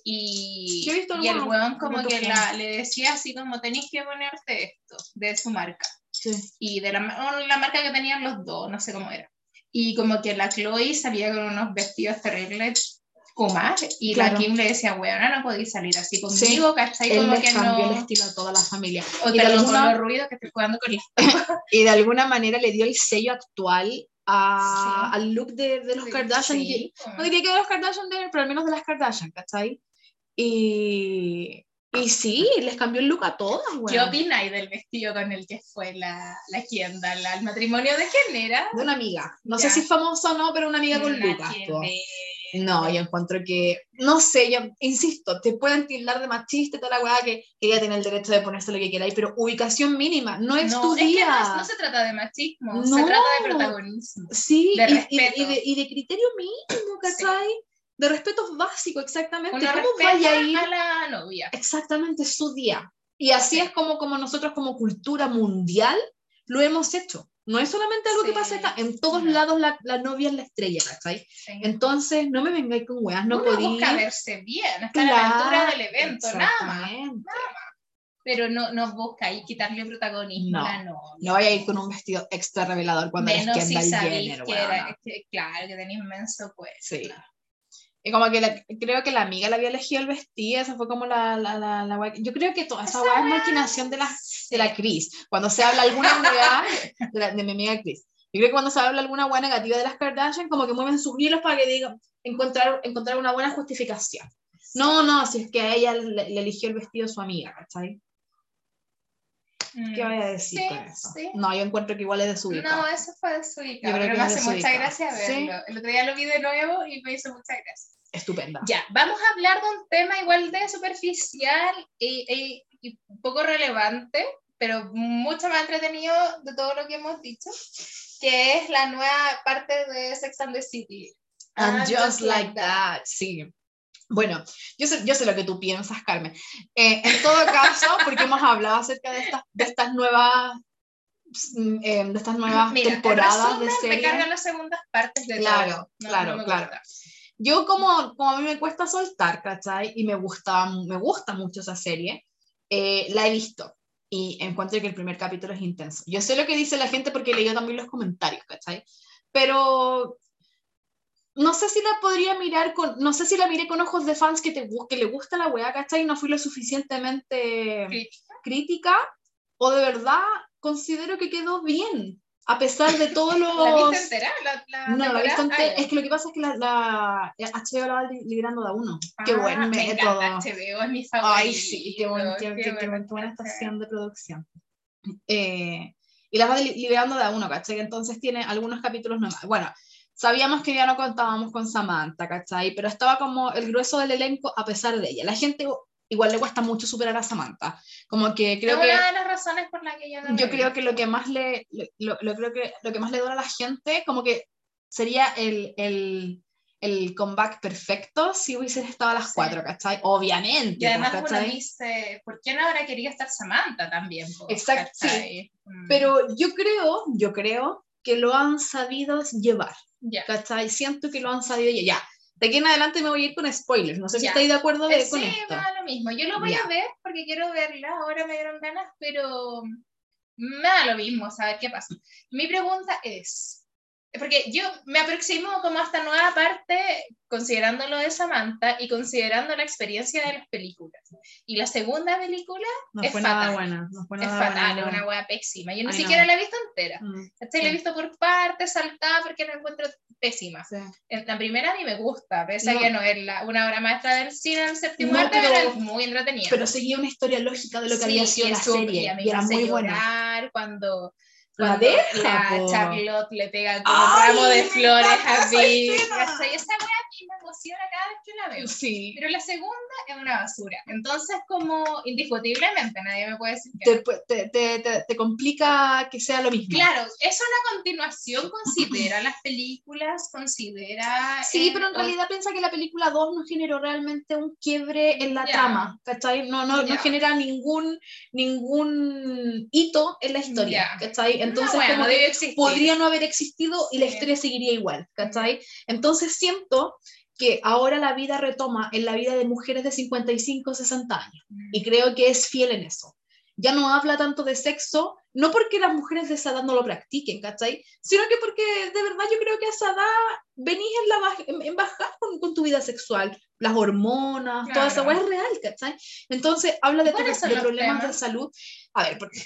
y, y el weón como que la, le decía así como tenéis que ponerte esto de su marca. Sí. Y de la, la marca que tenían los dos, no sé cómo era y como que la Chloe salía con unos vestidos terribles comas y la Kim le decía, weona, no podéis salir así conmigo, ¿cachai? Como que cambió no... el estilo a toda la familia. O y de alguna... ruido que estoy jugando con esto. y de alguna manera le dio el sello actual a, al look de, de los Kardashian. no diría que de los Kardashian, pero al menos de las Kardashian, ¿cachai? Y, y sí, les cambió el look a todas, güey. ¿Qué opináis del vestido con el que fue la, la Kendall al matrimonio de quién era? De una amiga. No sé si famosa o no, pero una amiga con Lucas. No, yo encuentro que, no sé, yo insisto, te pueden tildar de machista y toda la weá que, que, ella tiene el derecho de ponerse lo que queráis, pero ubicación mínima, no es tu día. no, no, se trata de machismo, se trata de protagonismo. Sí, de y, y, de, y, de, criterio mínimo, ¿cachai? De respetos básicos, exactamente. ¿Cómo vaya a ir a la novia? Exactamente, su día. Y así es como, como nosotros como cultura mundial lo hemos hecho. No es solamente algo que pasa acá, en todos lados la, la, novia es la estrella, ¿cachai? Entonces, no me vengáis con weas, no podéis... busca verse bien, estar a la altura del evento, nada más, nada más. Pero no, no busca ahí quitarle protagonismo no, a novia. No vaya a ir con un vestido extra revelador cuando Menos eres Kendall si Jenner, que era, que, Claro, que tenía inmenso pues. Sí. Claro. Y como que creo que la amiga le había elegido el vestido, esa fue como la, la, la, la Yo creo que toda esa, esa es maquinación de la, de la Cris. Cuando se habla alguna hueá de, de, mi amiga Cris. Yo creo que cuando se habla alguna hueá negativa de las Kardashian, como que mueven sus hilos para que digan, encontrar, encontrar una buena justificación. No, no, si es que a ella le, le eligió el vestido su amiga, ¿cachai? ¿Qué voy a decir con eso? No, yo encuentro que igual es de su hija. No, eso fue de su hija. Pero me hace mucha gracia verlo. El otro día lo vi de nuevo y me hizo mucha gracia. Estupenda. Ya, vamos a hablar de un tema igual de superficial y, y, poco relevante, pero mucho más entretenido de todo lo que hemos dicho, que es la nueva parte de Sex and the City. And, just, like that, sí. Bueno, yo sé, yo sé lo que tú piensas, Carmen. Eh, en todo caso, porque hemos hablado acerca de estas, de estas nuevas mm, eh, de estas nuevas temporadas de serie. Me cargan las segundas partes de Claro, claro, claro. Yo como, como a mí me cuesta soltar, ¿cachai? Y me gusta, me gusta mucho esa serie, eh, la he visto y encuentro que el primer capítulo es intenso. Yo sé lo que dice la gente porque leí también los comentarios, ¿cachai? Pero no sé si la podría mirar con, no sé si la miré con ojos de fans que, te, que le gusta la weá, ¿cachai? No fui lo suficientemente ¿Crítica? o de verdad considero que quedó bien, a pesar de todos los... ¿La viste entera? La, no, la viste entera. es que lo que pasa es que la, la HBO la va liberando de uno. qué bueno me todo. HBO es mi favorito. Ay, sí, qué, buen, qué, qué, qué, buena estación de producción. Eh, y la va liberando de a uno, ¿cachai? Entonces tiene algunos capítulos nuevos. Bueno, sabíamos que ya no contábamos con Samantha, ¿cachai? Pero estaba como el grueso del elenco a pesar de ella. La gente igual le cuesta mucho superar a Samantha. Como que creo que... Una de las razones por las que ella no Yo creo que lo que más le, lo, creo que lo que más le duele a la gente, como que sería el, el, el comeback perfecto si hubiesen estado a las cuatro, ¿cachai? Obviamente. Y además uno dice, ¿por qué no habrá querido estar Samantha también? Exacto, sí. Mm. Pero yo creo, yo creo que lo han sabido llevar. Yeah. ¿Cachai? Siento que lo han sabido. Ya, de aquí en adelante me voy a ir con spoilers. No sé si estáis de acuerdo de, sí, con esto. Sí, da lo mismo. Yo lo voy a ver porque quiero verla. Ahora me dieron ganas, pero me da lo mismo saber qué pasa. Mi pregunta es, porque yo me aproximo como a esta nueva parte considerando lo de Samantha y considerando la experiencia de las películas. Y la segunda película no es fatal. Buena, no es fatal, buena, es una hueá pésima. Yo ni siquiera la he visto entera. Mm, La he visto por partes, saltada, porque la encuentro pésima. Sí. La primera a mí me gusta, pese a que no es la, una obra maestra del cine del séptimo arte, pero- pero es muy entretenida. Pero seguía una historia lógica de lo que había Sí, sido y la serie. Y, a mí Y, era muy buena. cuando, La deja, la. Charlotte le pega con un ramo de flores a. ¿cachai? Esa wea a mí me emociona cada vez que la veo. Sí. Pero la segunda es una basura. Entonces, como indiscutiblemente, nadie me puede decir que no. Te, te, te, te- complica que sea lo mismo. Claro, es una continuación, considera las películas, considera... Sí, eh, pero en realidad piensa que la película 2 no generó realmente un quiebre en la Ya. trama, ¿cachai? No, no, no Ya. genera ningún, ningún hito en la historia, Ya. ¿cachai? Entonces, no, bueno, como que podría no haber existido y la Sí. historia seguiría igual, ¿cachai? Entonces siento que ahora la vida retoma en la vida de mujeres de 55, 60 años y creo que es fiel en eso. Ya no habla tanto de sexo, no porque las mujeres de esa edad no lo practiquen, ¿cachai? Sino que porque de verdad yo creo que a esa edad venís en, la en, en bajar con, con tu vida sexual, las hormonas, toda esa Claro. weá es real, ¿cachai? Entonces habla de, ¿Cuáles pro- son de problemas temas? de salud. A ver, porque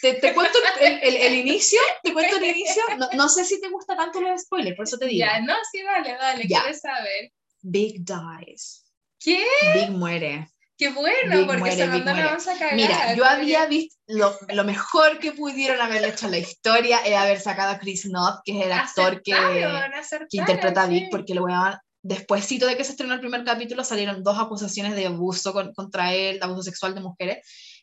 te, te cuento el, el- el inicio, te cuento el inicio, no, no sé si te gusta tanto los spoilers, por eso te digo. Ya, no, sí, dale, dale, Ya. quiero saber. Big dies. ¿Qué? Big muere. Qué bueno, Big porque muere, se Big muere. onza cagada. Mira, yo había visto lo, lo mejor que pudieron haber hecho en la historia es haber sacado a Chris Knott, que es el actor que, que interpreta a Vic, sí. porque lo weón, despuésito de que se estrenó el primer capítulo salieron dos acusaciones de abuso con- contra él, de abuso sexual de mujeres,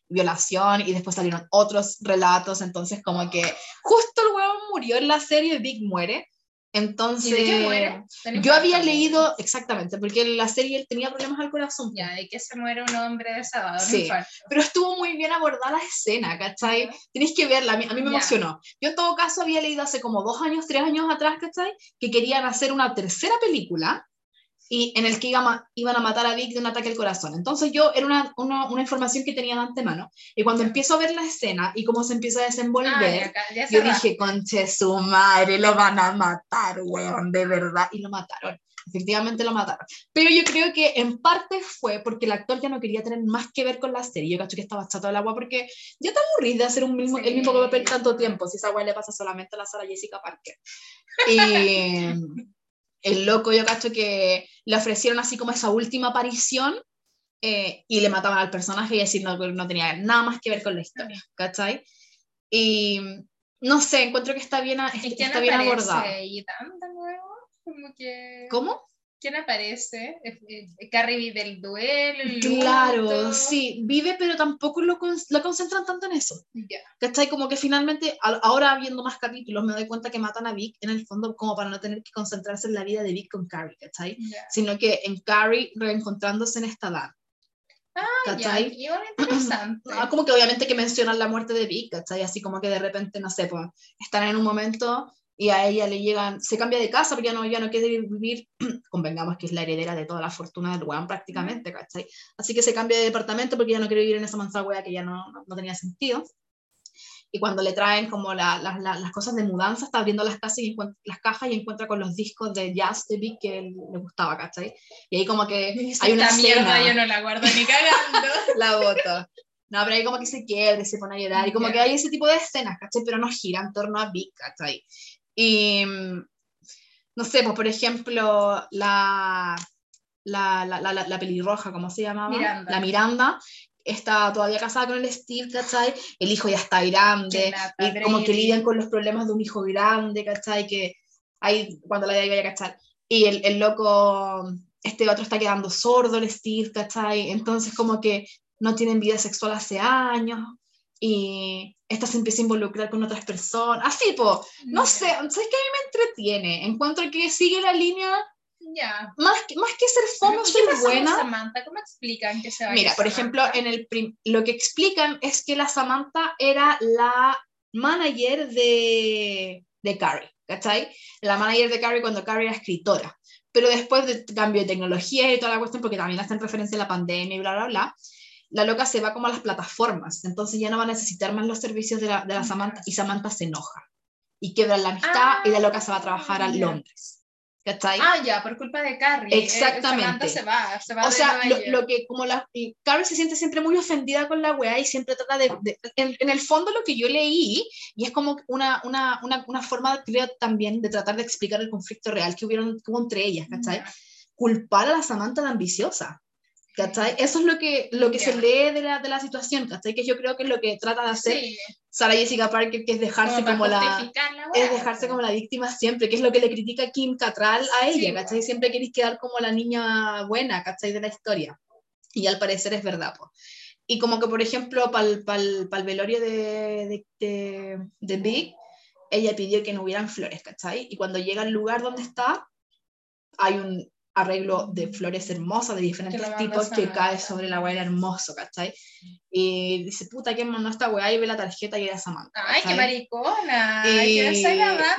violación, y después salieron otros relatos, entonces como que justo el weón murió en la serie, Vic muere, entonces... ¿Y de qué muere? ¿De Yo había leído, exactamente, porque en la serie él tenía problemas al corazón. Ya, de que se muere un hombre de sábado, Sí. Pero estuvo muy bien abordada la escena, ¿cachai? Tenéis que verla, a mí, a mí me Ya. emocionó. Yo en todo caso había leído hace como dos años, tres años atrás, ¿cachai? Que querían hacer una tercera película y en el que iba iban a matar a Vic de un ataque al corazón. Entonces yo era una, una, una información que tenía de antemano y cuando empiezo a ver la escena y cómo se empieza a desenvolver, Ah, ya, ca- ya yo cerraste. dije, conche su madre, lo van a matar, weón, de verdad. Y lo mataron. Efectivamente lo mataron. Pero yo creo que en parte fue porque el actor ya no quería tener más que ver con la serie. Yo cacho que estaba chato del agua porque ya te aburrís de hacer un mismo, el mismo Sí. papel tanto tiempo. Si esa weá le pasa solamente a la Sara Jessica Parker. Y el loco, yo cacho que le ofrecieron así como esa última aparición eh, y le mataban al personaje y decir no, no tenía nada más que ver con la historia. ¿Cachai? Y no sé, encuentro que está bien, ¿Y está bien abordado. Como que... ¿Cómo? ¿Quién aparece? Carrie vive el duelo. claro, sí, vive, pero tampoco lo, lo concentran tanto en eso. Yeah. ¿Cachai? Como que finalmente, ahora viendo más capítulos, me doy cuenta que matan a Vic en el fondo como para no tener que concentrarse en la vida de Vic con Carrie, ¿cachai? Sino que en Carrie reencontrándose en esta edad. Ah, ¿cachai? Ya, interesante. Ah, como que obviamente que mencionan la muerte de Vic, ¿cachai? Así como que de repente, no sé, pues, están en un momento y a ella le llegan, se cambia de casa porque ya no, ya no quiere vivir, convengamos que es la heredera de toda la fortuna del weón prácticamente, ¿cachai? Así que se cambia de departamento porque ya no quiere vivir en esa manzana wea que ya no, no, tenía sentido. Y cuando le traen como la, la, las cosas de mudanza, está abriendo las, casas y las cajas y encuentra con los discos de jazz de Vic que le gustaba, ¿cachai? Y ahí como que hay una mierda yo no la guardo ni cagando. la bota. No, pero ahí como que se quiere, se pone a llorar, y como que hay ese tipo de escenas, ¿cachai? Pero no gira en torno a Vic, ¿cachai? Y, no sé, pues por ejemplo, la, la, la, la, la pelirroja, ¿cómo se llamaba? La Miranda, está todavía casada con el Steve, ¿cachai? El hijo ya está grande, y como que lidian con los problemas de un hijo grande, ¿cachai? Que ahí, cuando la iba a cachar. Y el, el, loco, este otro está quedando sordo, el Steve, ¿cachai? Entonces como que no tienen vida sexual hace años, y esta se empieza a involucrar con otras personas, así, po, no sé, ¿sabes que a mí me entretiene? Encuentro que sigue la línea Más, más que ser fondo, ser buena. Samantha? ¿Cómo explican que se va Mira, por ejemplo, en el lo que explican es que la Samantha era la manager de, de Carrie, ¿cachai? La manager de Carrie cuando Carrie era escritora. Pero después del cambio de tecnología y toda la cuestión, porque también hacen referencia a la pandemia y bla, bla, bla, la loca se va como a las plataformas, entonces ya no va a necesitar más los servicios de la, de la Samantha y Samantha se enoja y quebra la amistad y la loca se va a trabajar a Londres. ¿Cachai? Ah, ya, por culpa de Carrie. Eh, Exactamente. se va, se va o sea, lo, que como la Carrie se siente siempre muy ofendida con la weá y siempre trata de, en, el fondo lo que yo leí y es como una, una, una, una, forma creo también de tratar de explicar el conflicto real que, hubieron, que hubo entre ellas, ¿cachai? Culpar a la Samantha de ambiciosa. ¿Cachai? Eso es lo que, lo que se lee de la, de la situación, ¿cachai? Que yo creo que es lo que trata de hacer Sara Jessica Parker, que es dejarse como, la, es dejarse como la víctima siempre, que es lo que le critica Kim Cattrall a ella, ¿cachai? Siempre queréis quedar como la niña buena, ¿cachai? De la historia. Y al parecer es verdad, pues. Y como que, por ejemplo, para el velorio de, de, de, Big, ella pidió que no hubieran flores, ¿cachai? Y cuando llega al lugar donde está, hay un, arreglo de flores hermosas de diferentes tipos que cae sobre la weá hermoso, ¿cachai? Y dice, puta, ¿quién mandó esta weá? Y ve la tarjeta y era Samantha. Ay, qué maricona. Y...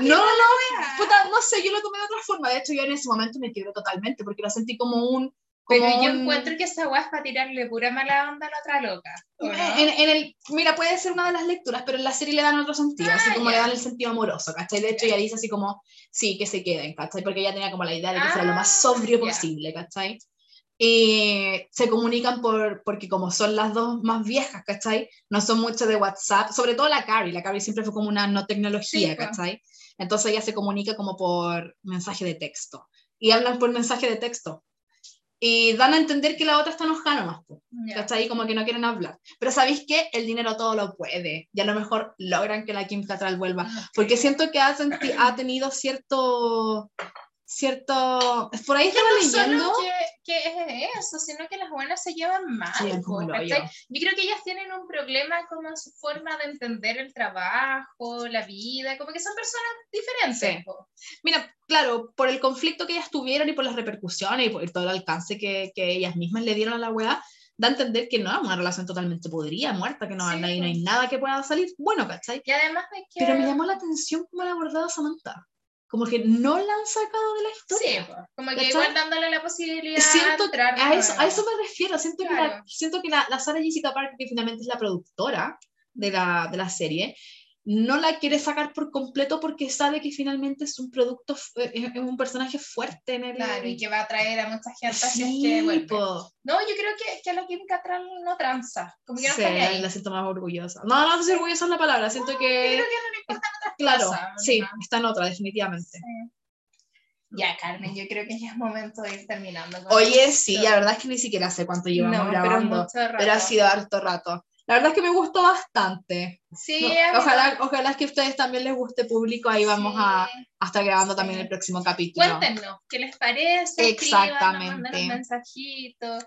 No, no, puta, no sé, yo lo tomé de otra forma. De hecho, yo en ese momento me quebré totalmente porque lo sentí como un pero yo encuentro que esa weá es para tirarle pura mala onda a la otra loca. En, el, mira, puede ser una de las lecturas, pero en la serie le dan otro sentido, así ah, como le dan el sentido amoroso, ¿cachai? De hecho, ella dice así como, sí, que se queden, ¿cachai? Porque ella tenía como la idea de que fuera lo más ah, sobrio posible, ¿cachai? Y se comunican por, porque como son las dos más viejas, ¿cachai? No son mucho de WhatsApp, sobre todo la Carrie, la Carrie siempre fue como una no tecnología, ¿cachai? Entonces ella se comunica como por mensaje de texto. Y hablan por mensaje de texto y dan a entender que la otra está enojada nomás, está ahí Como que no quieren hablar. Pero ¿sabéis qué? El dinero todo lo puede. Y a lo mejor logran que la Kim Cattrall vuelva. Porque siento que ha, ha tenido cierto cierto... Por ahí estaba leyendo... Que, es eso, sino que las buenas se llevan mal. yo. creo que ellas tienen un problema como en su forma de entender el trabajo, la vida, como que son personas diferentes. Mira, claro, por el conflicto que ellas tuvieron y por las repercusiones y por todo el alcance que, que ellas mismas le dieron a la weá, da a entender que no es una relación totalmente podrida, muerta, que no, hay, no hay nada que pueda salir bueno, ¿cachai? Y además de que... Pero me llamó la atención cómo la abordado Samantha como que no la han sacado de la historia. Sí, como que igual dándole la posibilidad siento, de a, eso, a eso me refiero, siento que, la, siento que la, la Sara Jessica Parker, que finalmente es la productora de la, de la serie, no la quiere sacar por completo porque sabe que finalmente es un producto, eh, es, un personaje fuerte en el... Claro, y que va a atraer a mucha gente. Sí, que, No, yo creo que, que la Kim Cattrall no tranza, como que no sí, ahí. la siento más orgullosa. No, no sé si orgullosa es la palabra, siento que... Creo que no le importan otras Claro, sí, está en otra, definitivamente. Ya, Carmen, yo creo que ya es momento de ir terminando. Oye, sí, la verdad es que ni siquiera sé cuánto llevamos grabando, pero, pero ha sido harto rato. La verdad es que me gustó bastante. Sí, ojalá, ojalá que a ustedes también les guste público, ahí vamos a, a, estar grabando también el próximo capítulo. Cuéntenos, ¿qué les parece? Exactamente. Escriban.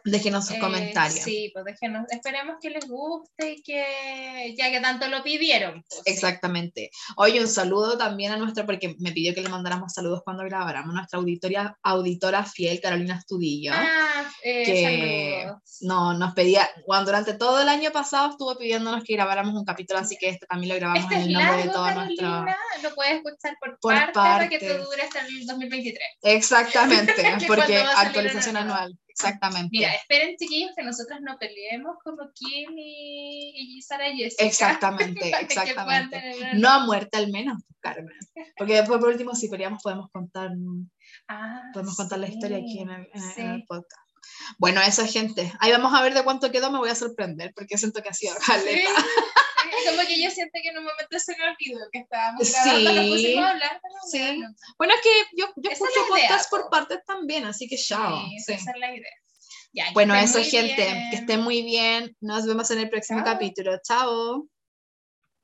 Déjenos sus eh, comentarios. Sí, pues déjenos, esperemos que les guste y que, ya que tanto lo pidieron. Pues, Exactamente. Oye, un saludo también a nuestra, porque me pidió que le mandáramos saludos cuando grabáramos, nuestra auditoria, auditora fiel, Carolina Estudillo. Ah, eh, que no, nos pedía, cuando durante todo el año pasado estuvo pidiéndonos que grabáramos un capítulo, así que este también lo grabamos este en el nombre de todo nuestro. Lo puedes escuchar por, por parte, para que te dure hasta el 2023. Exactamente, porque actualización anual. Exactamente. Mira, esperen chiquillos que nosotros no peleemos como Kim y, y Sara Jessica. Exactamente, exactamente. No a muerte al menos, Carmen. Porque después por último si peleamos podemos contar, ah, podemos contar la historia aquí en el, podcast. Bueno, eso gente. Ahí vamos a ver de cuánto quedó, me voy a sorprender porque siento que ha sido caleta. como que yo siento que en un momento se me olvidó que estábamos grabando, sí, pusimos a hablar. sí. Bueno, es que yo, yo escucho podcast por partes también, así que chao. Sí, Esa es la idea. Ya, bueno, eso, gente. Que esté muy bien. Nos vemos en el próximo capítulo. Chao.